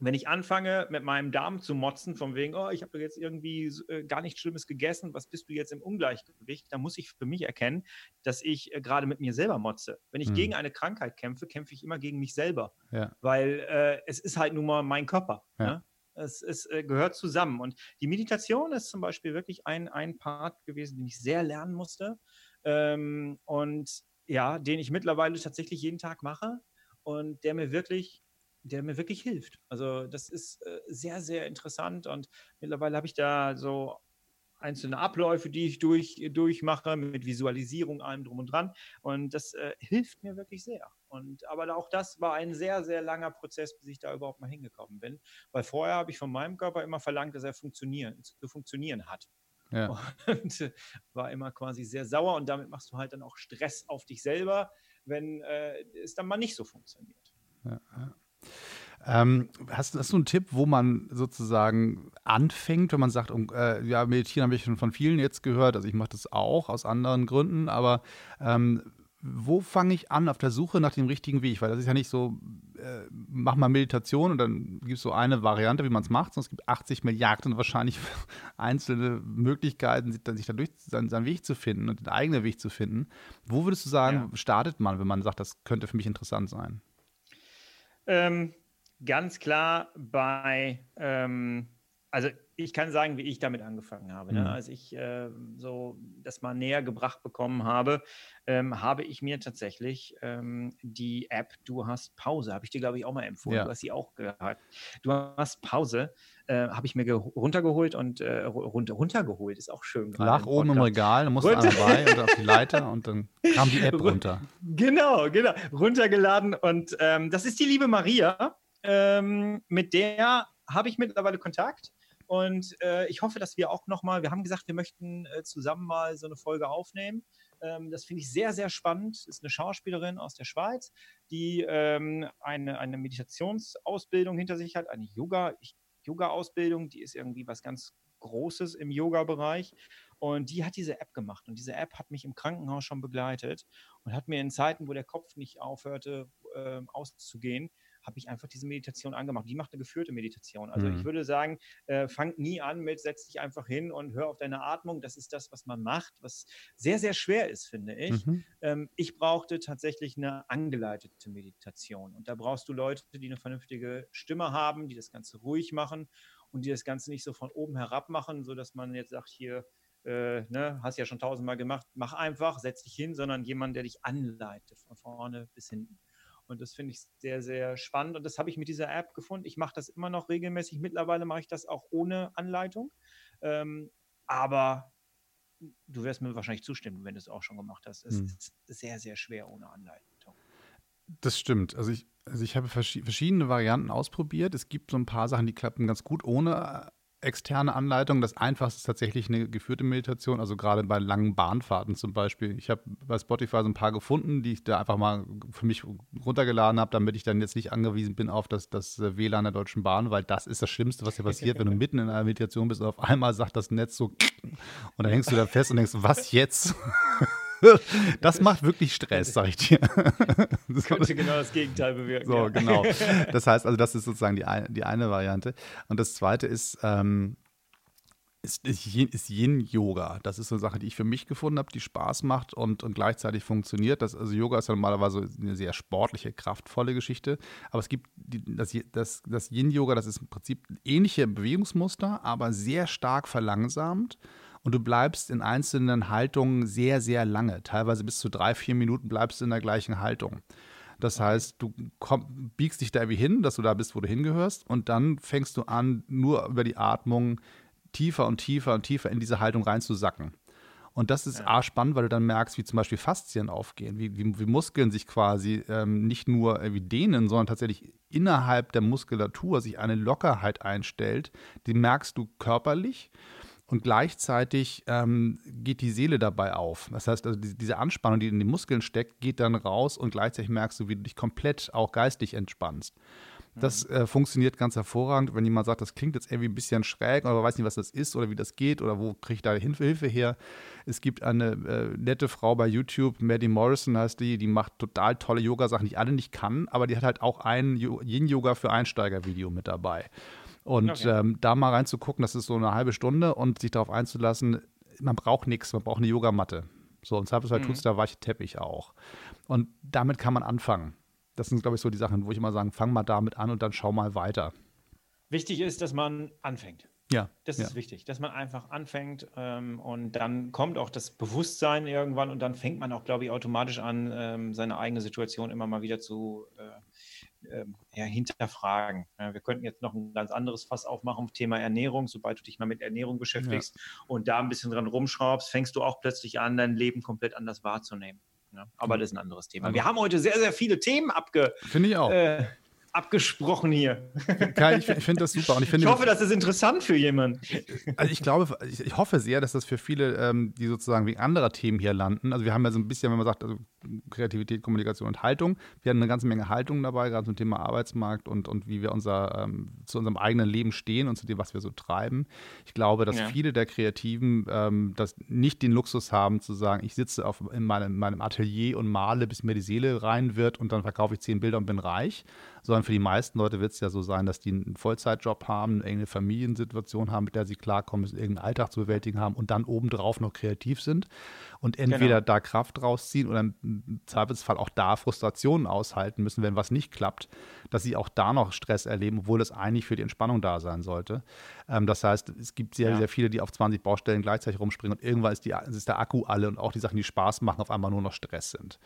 wenn ich anfange, mit meinem Darm zu motzen, von wegen, oh, ich habe jetzt irgendwie äh, gar nichts Schlimmes gegessen, was bist du jetzt im Ungleichgewicht, dann muss ich für mich erkennen, dass ich äh, gerade mit mir selber motze. Wenn ich hm. gegen eine Krankheit kämpfe, kämpfe ich immer gegen mich selber, ja. weil äh, es ist halt nun mal mein Körper. Ja. Ne? Es, es äh, gehört zusammen. Und die Meditation ist zum Beispiel wirklich ein, ein Part gewesen, den ich sehr lernen musste ähm, und ja, den ich mittlerweile tatsächlich jeden Tag mache und der mir wirklich der mir wirklich hilft. Also das ist äh, sehr, sehr interessant und mittlerweile habe ich da so einzelne Abläufe, die ich durch, durchmache, mit Visualisierung, allem drum und dran. Und das äh, hilft mir wirklich sehr. Und aber auch das war ein sehr, sehr langer Prozess, bis ich da überhaupt mal hingekommen bin. Weil vorher habe ich von meinem Körper immer verlangt, dass er funktionieren, zu funktionieren hat. Ja. Und war immer quasi sehr sauer und damit machst du halt dann auch Stress auf dich selber, wenn äh, es dann mal nicht so funktioniert. Ja. Ähm, hast, hast, du einen Tipp, wo man sozusagen anfängt, wenn man sagt, um, äh, ja, meditieren habe ich schon von vielen jetzt gehört, also ich mache das auch aus anderen Gründen, aber ähm, wo fange ich an auf der Suche nach dem richtigen Weg? Weil das ist ja nicht so, äh, mach mal Meditation und dann gibt es so eine Variante, wie man es macht, sondern es gibt 80 Milliarden wahrscheinlich einzelne Möglichkeiten, sich, sich dadurch seinen, seinen, Weg zu finden und den eigenen Weg zu finden. Wo würdest du sagen, ja. startet man, wenn man sagt, das könnte für mich interessant sein? Ähm, ganz klar bei, ähm, also ich kann sagen, wie ich damit angefangen habe. Ne? Mhm. Als ich äh, so das mal näher gebracht bekommen habe, ähm, habe ich mir tatsächlich ähm, die App Du hast Pause, habe ich dir, glaube ich, auch mal empfohlen. Ja. Du hast sie auch gehabt. Du hast Pause, äh, habe ich mir runtergeholt und äh, runter, runtergeholt, ist auch schön. Lach oben im Regal, musste einer bei und auf die Leiter und dann kam die App runter. Genau, genau. Runtergeladen und ähm, das ist die liebe Maria. Ähm, mit der habe ich mittlerweile Kontakt. Und äh, ich hoffe, dass wir auch nochmal, wir haben gesagt, wir möchten äh, zusammen mal so eine Folge aufnehmen. Ähm, das finde ich sehr, sehr spannend. Ist eine Schauspielerin aus der Schweiz, die ähm, eine, eine Meditationsausbildung hinter sich hat, eine Yoga, Yoga-Ausbildung, die ist irgendwie was ganz Großes im Yoga-Bereich. Und die hat diese App gemacht. Und diese App hat mich im Krankenhaus schon begleitet und hat mir in Zeiten, wo der Kopf nicht aufhörte, äh, auszugehen, habe ich einfach diese Meditation angemacht. Die macht eine geführte Meditation. Also mhm. ich würde sagen, äh, fang nie an mit, setz dich einfach hin und hör auf deine Atmung. Das ist das, was man macht, was sehr, sehr schwer ist, finde ich. Mhm. Ähm, ich brauchte tatsächlich eine angeleitete Meditation. Und da brauchst du Leute, die eine vernünftige Stimme haben, die das Ganze ruhig machen und die das Ganze nicht so von oben herab machen, sodass man jetzt sagt, hier, äh, ne, hast ja schon tausendmal gemacht, mach einfach, setz dich hin, sondern jemand, der dich anleitet, von vorne bis hinten. Und das finde ich sehr, sehr spannend. Und das habe ich mit dieser App gefunden. Ich mache das immer noch regelmäßig. Mittlerweile mache ich das auch ohne Anleitung. Ähm, aber du wirst mir wahrscheinlich zustimmen, wenn du es auch schon gemacht hast. Es hm. ist sehr, sehr schwer ohne Anleitung. Das stimmt. Also ich, also ich habe verschiedene Varianten ausprobiert. Es gibt so ein paar Sachen, die klappen ganz gut ohne externe Anleitung. Das einfachste ist tatsächlich eine geführte Meditation, also gerade bei langen Bahnfahrten zum Beispiel. Ich habe bei Spotify so ein paar gefunden, die ich da einfach mal für mich runtergeladen habe, damit ich dann jetzt nicht angewiesen bin auf das, das WLAN der Deutschen Bahn, weil das ist das Schlimmste, was dir passiert, wenn du mitten in einer Meditation bist und auf einmal sagt das Netz so und dann hängst du da fest und denkst, was jetzt? das macht wirklich Stress, sag ich dir. Das könnte genau das Gegenteil bewirken. So, ja. genau. Das heißt also, das ist sozusagen die, eine, die eine Variante. Und das zweite ist, ähm, ist, ist Yin-Yoga. Das ist so eine Sache, die ich für mich gefunden habe, die Spaß macht und, und gleichzeitig funktioniert. Das, also Yoga ist ja normalerweise eine sehr sportliche, kraftvolle Geschichte. Aber es gibt die, das, das, das Yin-Yoga, das ist im Prinzip ähnliche Bewegungsmuster, aber sehr stark verlangsamt und du bleibst in einzelnen Haltungen sehr, sehr lange. Teilweise bis zu drei, vier Minuten bleibst du in der gleichen Haltung. Das heißt, du komm, biegst dich da irgendwie hin, dass du da bist, wo du hingehörst, und dann fängst du an, nur über die Atmung tiefer und tiefer und tiefer in diese Haltung reinzusacken. Und das ist ja. A spannend, weil du dann merkst, wie zum Beispiel Faszien aufgehen, wie, wie, wie Muskeln sich quasi ähm, nicht nur wie dehnen, sondern tatsächlich innerhalb der Muskulatur sich eine Lockerheit einstellt. Die merkst du körperlich und gleichzeitig ähm, geht die Seele dabei auf. Das heißt, also die, diese Anspannung, die in den Muskeln steckt, geht dann raus und gleichzeitig merkst du, wie du dich komplett auch geistig entspannst. Das mhm. äh, funktioniert ganz hervorragend. Wenn jemand sagt, das klingt jetzt irgendwie ein bisschen schräg oder weiß nicht, was das ist oder wie das geht oder wo kriege ich da Hilfe her. Es gibt eine äh, nette Frau bei YouTube, Maddie Morrison heißt die, die macht total tolle Yoga-Sachen, die ich alle nicht kann, aber die hat halt auch ein Yin-Yoga für Einsteiger-Video mit dabei. Und okay. ähm, da mal reinzugucken, das ist so eine halbe Stunde und sich darauf einzulassen, man braucht nichts, man braucht eine Yogamatte. So, und Zweifelsfall mhm. tut es der weiche Teppich auch. Und damit kann man anfangen. Das sind, glaube ich, so die Sachen, wo ich immer sagen, fang mal damit an und dann schau mal weiter. Wichtig ist, dass man anfängt. Ja. Das ja. ist wichtig, dass man einfach anfängt ähm, und dann kommt auch das Bewusstsein irgendwann und dann fängt man auch, glaube ich, automatisch an, ähm, seine eigene Situation immer mal wieder zu äh, ja, hinterfragen. Wir könnten jetzt noch ein ganz anderes Fass aufmachen, Thema Ernährung. Sobald du dich mal mit Ernährung beschäftigst ja. und da ein bisschen dran rumschraubst, fängst du auch plötzlich an, dein Leben komplett anders wahrzunehmen. Aber das ist ein anderes Thema. Wir haben heute sehr, sehr viele Themen abge. Finde ich auch. Äh, abgesprochen hier. Kai, ich, ich finde das super. Und ich, finde, ich hoffe, das ist interessant für jemanden. Also ich glaube, ich, ich hoffe sehr, dass das für viele, ähm, die sozusagen wegen anderer Themen hier landen, also wir haben ja so ein bisschen, wenn man sagt, also Kreativität, Kommunikation und Haltung, wir haben eine ganze Menge Haltung dabei, gerade zum Thema Arbeitsmarkt und, und wie wir unser, ähm, zu unserem eigenen Leben stehen und zu dem, was wir so treiben. Ich glaube, dass ja. viele der Kreativen ähm, das nicht den Luxus haben, zu sagen, ich sitze auf, in meinem, meinem Atelier und male, bis mir die Seele rein wird und dann verkaufe ich zehn Bilder und bin reich, sondern für die meisten Leute wird es ja so sein, dass die einen Vollzeitjob haben, eine Familiensituation haben, mit der sie klarkommen, irgendeinen Alltag zu bewältigen haben und dann obendrauf noch kreativ sind und entweder genau. da Kraft rausziehen oder im Zweifelsfall auch da Frustrationen aushalten müssen, wenn was nicht klappt, dass sie auch da noch Stress erleben, obwohl es eigentlich für die Entspannung da sein sollte. Ähm, das heißt, es gibt sehr, ja. sehr viele, die auf 20 Baustellen gleichzeitig rumspringen und irgendwann ist, die, ist der Akku alle und auch die Sachen, die Spaß machen, auf einmal nur noch Stress sind.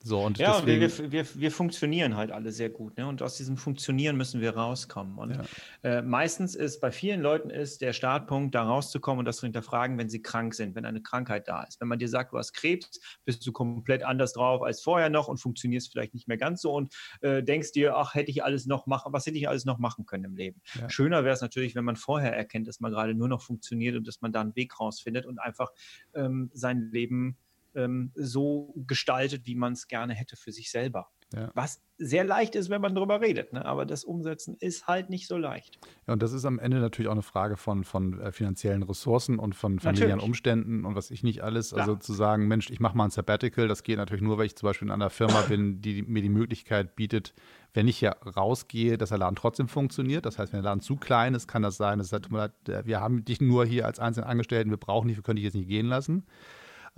So, und ja, deswegen, wir, wir, wir funktionieren halt alle sehr gut. Ne? Und aus diesem Funktionieren müssen wir rauskommen. Und ja. äh, meistens ist bei vielen Leuten ist der Startpunkt, da rauszukommen und das zu hinterfragen, wenn sie krank sind, wenn eine Krankheit da ist. Wenn man dir sagt, du hast Krebs, bist du komplett anders drauf als vorher noch und funktionierst vielleicht nicht mehr ganz so und äh, denkst dir, ach, hätte ich alles noch machen, was hätte ich alles noch machen können im Leben? Ja. Schöner wäre es natürlich, wenn man vorher erkennt, dass man gerade nur noch funktioniert und dass man da einen Weg rausfindet und einfach ähm, sein Leben ähm, so gestaltet, wie man es gerne hätte für sich selber. Ja. Was sehr leicht ist, wenn man darüber redet, ne? aber das Umsetzen ist halt nicht so leicht. Ja, und das ist am Ende natürlich auch eine Frage von, von äh, finanziellen Ressourcen und von familiären Umständen und was ich nicht alles. Klar. Also zu sagen, Mensch, ich mache mal ein Sabbatical, das geht natürlich nur, weil ich zum Beispiel in einer Firma bin, die mir die Möglichkeit bietet, wenn ich ja rausgehe, dass der Laden trotzdem funktioniert. Das heißt, wenn der Laden zu klein ist, kann das sein, dass halt, wir haben dich nur hier als einzelnen Angestellten, wir brauchen dich, wir können dich jetzt nicht gehen lassen.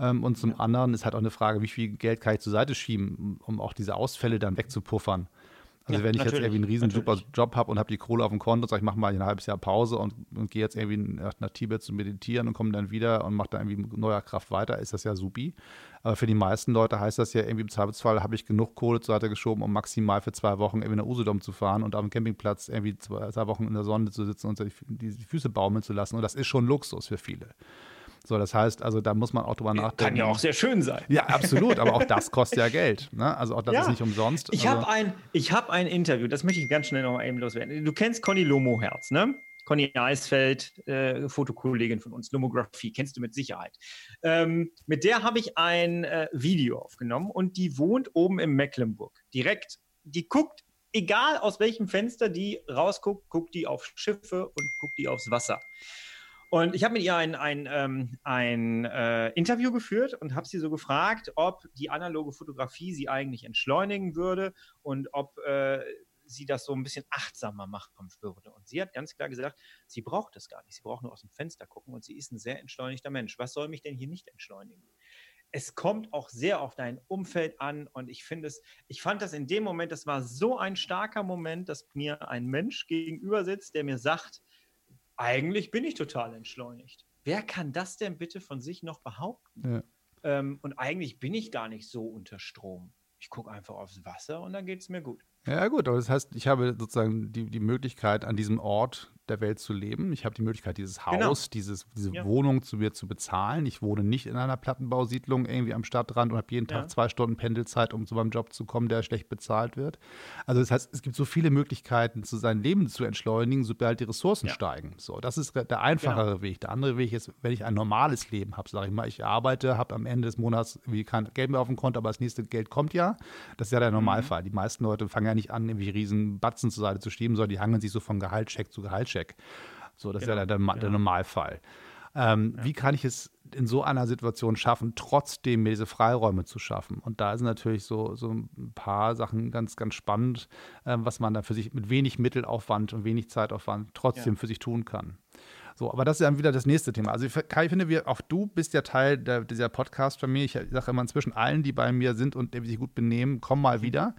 Ähm, und zum anderen ist halt auch eine Frage, wie viel Geld kann ich zur Seite schieben, um auch diese Ausfälle dann wegzupuffern. Also ja, wenn ich jetzt irgendwie einen riesen natürlich. super Job habe und habe die Kohle auf dem Konto und sage, ich mache mal ein halbes Jahr Pause und, und gehe jetzt irgendwie nach Tibet zu meditieren und komme dann wieder und mache dann irgendwie mit neuer Kraft weiter, ist das ja supi. Aber für die meisten Leute heißt das ja irgendwie im Zweifelsfall habe ich genug Kohle zur Seite geschoben, um maximal für zwei Wochen irgendwie nach Usedom zu fahren und auf dem Campingplatz irgendwie zwei, zwei Wochen in der Sonne zu sitzen und die, die Füße baumeln zu lassen. Und das ist schon Luxus für viele. So, das heißt, also da muss man auch drüber nachdenken. Kann ja auch sehr schön sein. Ja, absolut, aber auch das kostet ja Geld. Ne? Also auch das ja. ist nicht umsonst. Ich also. habe ein, hab ein Interview, das möchte ich ganz schnell noch mal eben loswerden. Du kennst Conny Lomoherz, ne? Conny Eisfeld, äh, Fotokollegin von uns, Lomographie, kennst du mit Sicherheit. Ähm, mit der habe ich ein äh, Video aufgenommen und die wohnt oben im Mecklenburg. Direkt, die guckt, egal aus welchem Fenster die rausguckt, guckt die auf Schiffe und guckt die aufs Wasser. Und ich habe mit ihr ein, ein, ähm, ein äh, Interview geführt und habe sie so gefragt, ob die analoge Fotografie sie eigentlich entschleunigen würde und ob äh, sie das so ein bisschen achtsamer machen würde. Und sie hat ganz klar gesagt, sie braucht das gar nicht. Sie braucht nur aus dem Fenster gucken und sie ist ein sehr entschleunigter Mensch. Was soll mich denn hier nicht entschleunigen? es kommt auch sehr auf dein Umfeld an und ich finde es, ich fand das in dem Moment, das war so ein starker Moment, dass mir ein Mensch gegenüber sitzt, der mir sagt, eigentlich bin ich total entschleunigt. Wer kann das denn bitte von sich noch behaupten? Ja. Ähm, und eigentlich bin ich gar nicht so unter Strom. Ich gucke einfach aufs Wasser und dann geht es mir gut. Ja, gut, aber das heißt, ich habe sozusagen die, die Möglichkeit, an diesem Ort der Welt zu leben. Ich habe die Möglichkeit, dieses Haus, genau. dieses, diese ja. Wohnung zu mir zu bezahlen. Ich wohne nicht in einer Plattenbausiedlung irgendwie am Stadtrand und habe jeden Tag ja. zwei Stunden Pendelzeit, um zu meinem Job zu kommen, der schlecht bezahlt wird. Also das heißt, es gibt so viele Möglichkeiten, zu seinem Leben zu entschleunigen, sobald die Ressourcen ja. steigen. So, das ist der einfachere genau. Weg. Der andere Weg ist, wenn ich ein normales Leben habe, sage ich mal, ich arbeite, habe am Ende des Monats wie kein Geld mehr auf dem Konto, aber das nächste Geld kommt ja. Das ist ja der mhm. Normalfall. Mhm. Die meisten Leute fangen ja nicht an, irgendwie riesen Batzen zur Seite zu schieben, sondern die hangeln sich so von Gehaltscheck zu Gehaltscheck. Check. So, das genau. ist ja genau, der, der, der Normalfall. Ähm, ja. Wie kann ich es in so einer Situation schaffen, trotzdem mir diese Freiräume zu schaffen? Und da sind natürlich so, so ein paar Sachen ganz, ganz spannend, äh, was man da für sich mit wenig Mittelaufwand und wenig Zeitaufwand trotzdem ja. für sich tun kann. So, aber das ist dann wieder das nächste Thema. Also Kai, ich finde, wir, auch du bist ja Teil der, dieser Podcast-Familie. Ich sage immer inzwischen allen, die bei mir sind und die sich gut benehmen, komm mal wieder.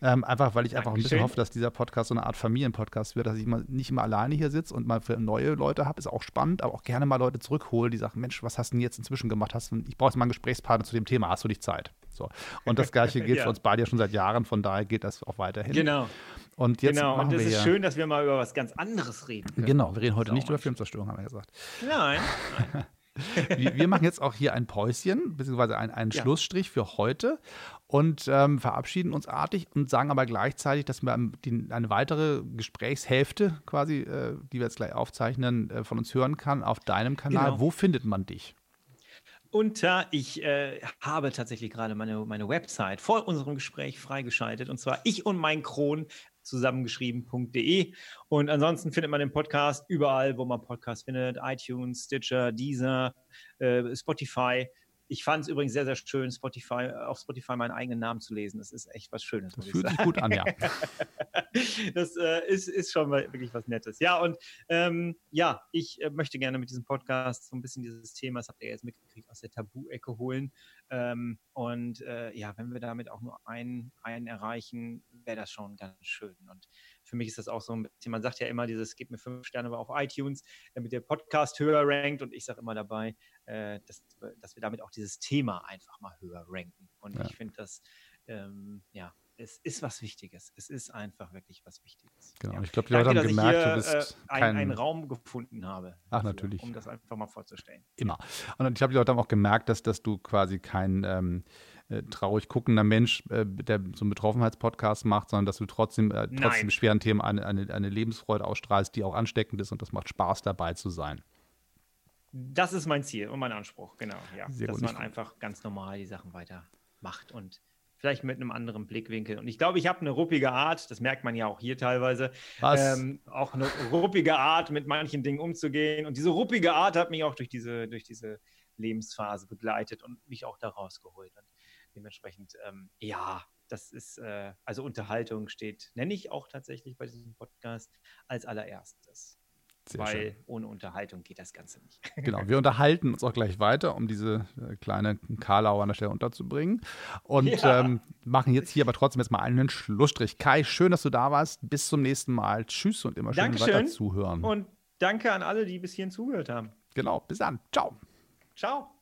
Ähm, einfach, weil ich einfach ein bisschen hoffe, dass dieser Podcast so eine Art Familienpodcast wird, dass ich mal, nicht immer alleine hier sitze und mal für neue Leute habe, ist auch spannend, aber auch gerne mal Leute zurückhole, die sagen, Mensch, was hast du denn jetzt inzwischen gemacht? Hast du, ich brauche jetzt mal einen Gesprächspartner zu dem Thema, hast du dich Zeit? So. Und das Gleiche gilt ja. für uns beide ja schon seit Jahren, von daher gilt das auch weiterhin. Genau. Und jetzt genau, und es ist schön, dass wir mal über was ganz anderes reden. Können. Genau, wir reden heute nicht über Filmzerstörung, haben wir gesagt. Nein. wir, wir, machen jetzt auch hier ein Päuschen, beziehungsweise einen, einen ja. Schlussstrich für heute und ähm, verabschieden uns artig und sagen aber gleichzeitig, dass wir die, eine weitere Gesprächshälfte quasi, äh, die wir jetzt gleich aufzeichnen, äh, von uns hören kann auf deinem Kanal. Genau. Wo findet man dich? Unter, ich äh, habe tatsächlich gerade meine, meine Website vor unserem Gespräch freigeschaltet und zwar ich und mein Kron zusammengeschrieben.de. Und ansonsten findet man den Podcast überall, wo man Podcasts findet: iTunes, Stitcher, Deezer, äh, Spotify. Ich fand es übrigens sehr, sehr schön, Spotify, auf Spotify meinen eigenen Namen zu lesen. Das ist echt was Schönes. Das fühlt sich gut an, ja. das äh, ist, ist schon mal wirklich was Nettes. Ja, und ähm, ja, ich äh, möchte gerne mit diesem Podcast so ein bisschen dieses Thema, das habt ihr jetzt mitgekriegt, aus der Tabu-Ecke holen. Ähm, und äh, ja, wenn wir damit auch nur einen, einen erreichen, wäre das schon ganz schön. Und für mich ist das auch so ein bisschen, man sagt ja immer dieses, gebt mir fünf Sterne auf iTunes, damit der Podcast höher rankt. Und ich sage immer dabei, äh, dass, dass wir damit auch dieses Thema einfach mal höher ranken. Und ja. ich finde das, ähm, ja, es ist was Wichtiges. Es ist einfach wirklich was Wichtiges. Genau. Ja. Ich glaube, die Leute haben gemerkt, hier, du bist äh, kein... einen Raum gefunden habe. Ach, dafür, natürlich. Um das einfach mal vorzustellen. Immer. Und ich glaube, die Leute haben auch gemerkt, dass, dass du quasi kein ähm, äh, traurig guckender Mensch, äh, der so einen Betroffenheitspodcast macht, sondern dass du trotzdem, äh, trotzdem schweren Themen eine, eine, eine Lebensfreude ausstrahlst, die auch ansteckend ist und das macht Spaß dabei zu sein. Das ist mein Ziel und mein Anspruch, genau. Ja. Sehr dass man einfach ganz normal die Sachen weitermacht und vielleicht mit einem anderen Blickwinkel. Und ich glaube, ich habe eine ruppige Art, das merkt man ja auch hier teilweise, ähm, auch eine ruppige Art, mit manchen Dingen umzugehen. Und diese ruppige Art hat mich auch durch diese, durch diese Lebensphase begleitet und mich auch da rausgeholt. Und dementsprechend, ähm, ja, das ist, äh, also Unterhaltung steht, nenne ich auch tatsächlich bei diesem Podcast als allererstes. Sehr weil schön. ohne Unterhaltung geht das Ganze nicht. Genau, wir unterhalten uns auch gleich weiter, um diese äh, kleine Karlau an der Stelle unterzubringen. Und ja. ähm, machen jetzt hier aber trotzdem jetzt mal einen Schlussstrich. Kai, schön, dass du da warst. Bis zum nächsten Mal. Tschüss und immer schön Dankeschön. weiter zuhören. Und danke an alle, die bis hierhin zugehört haben. Genau, bis dann. Ciao. Ciao.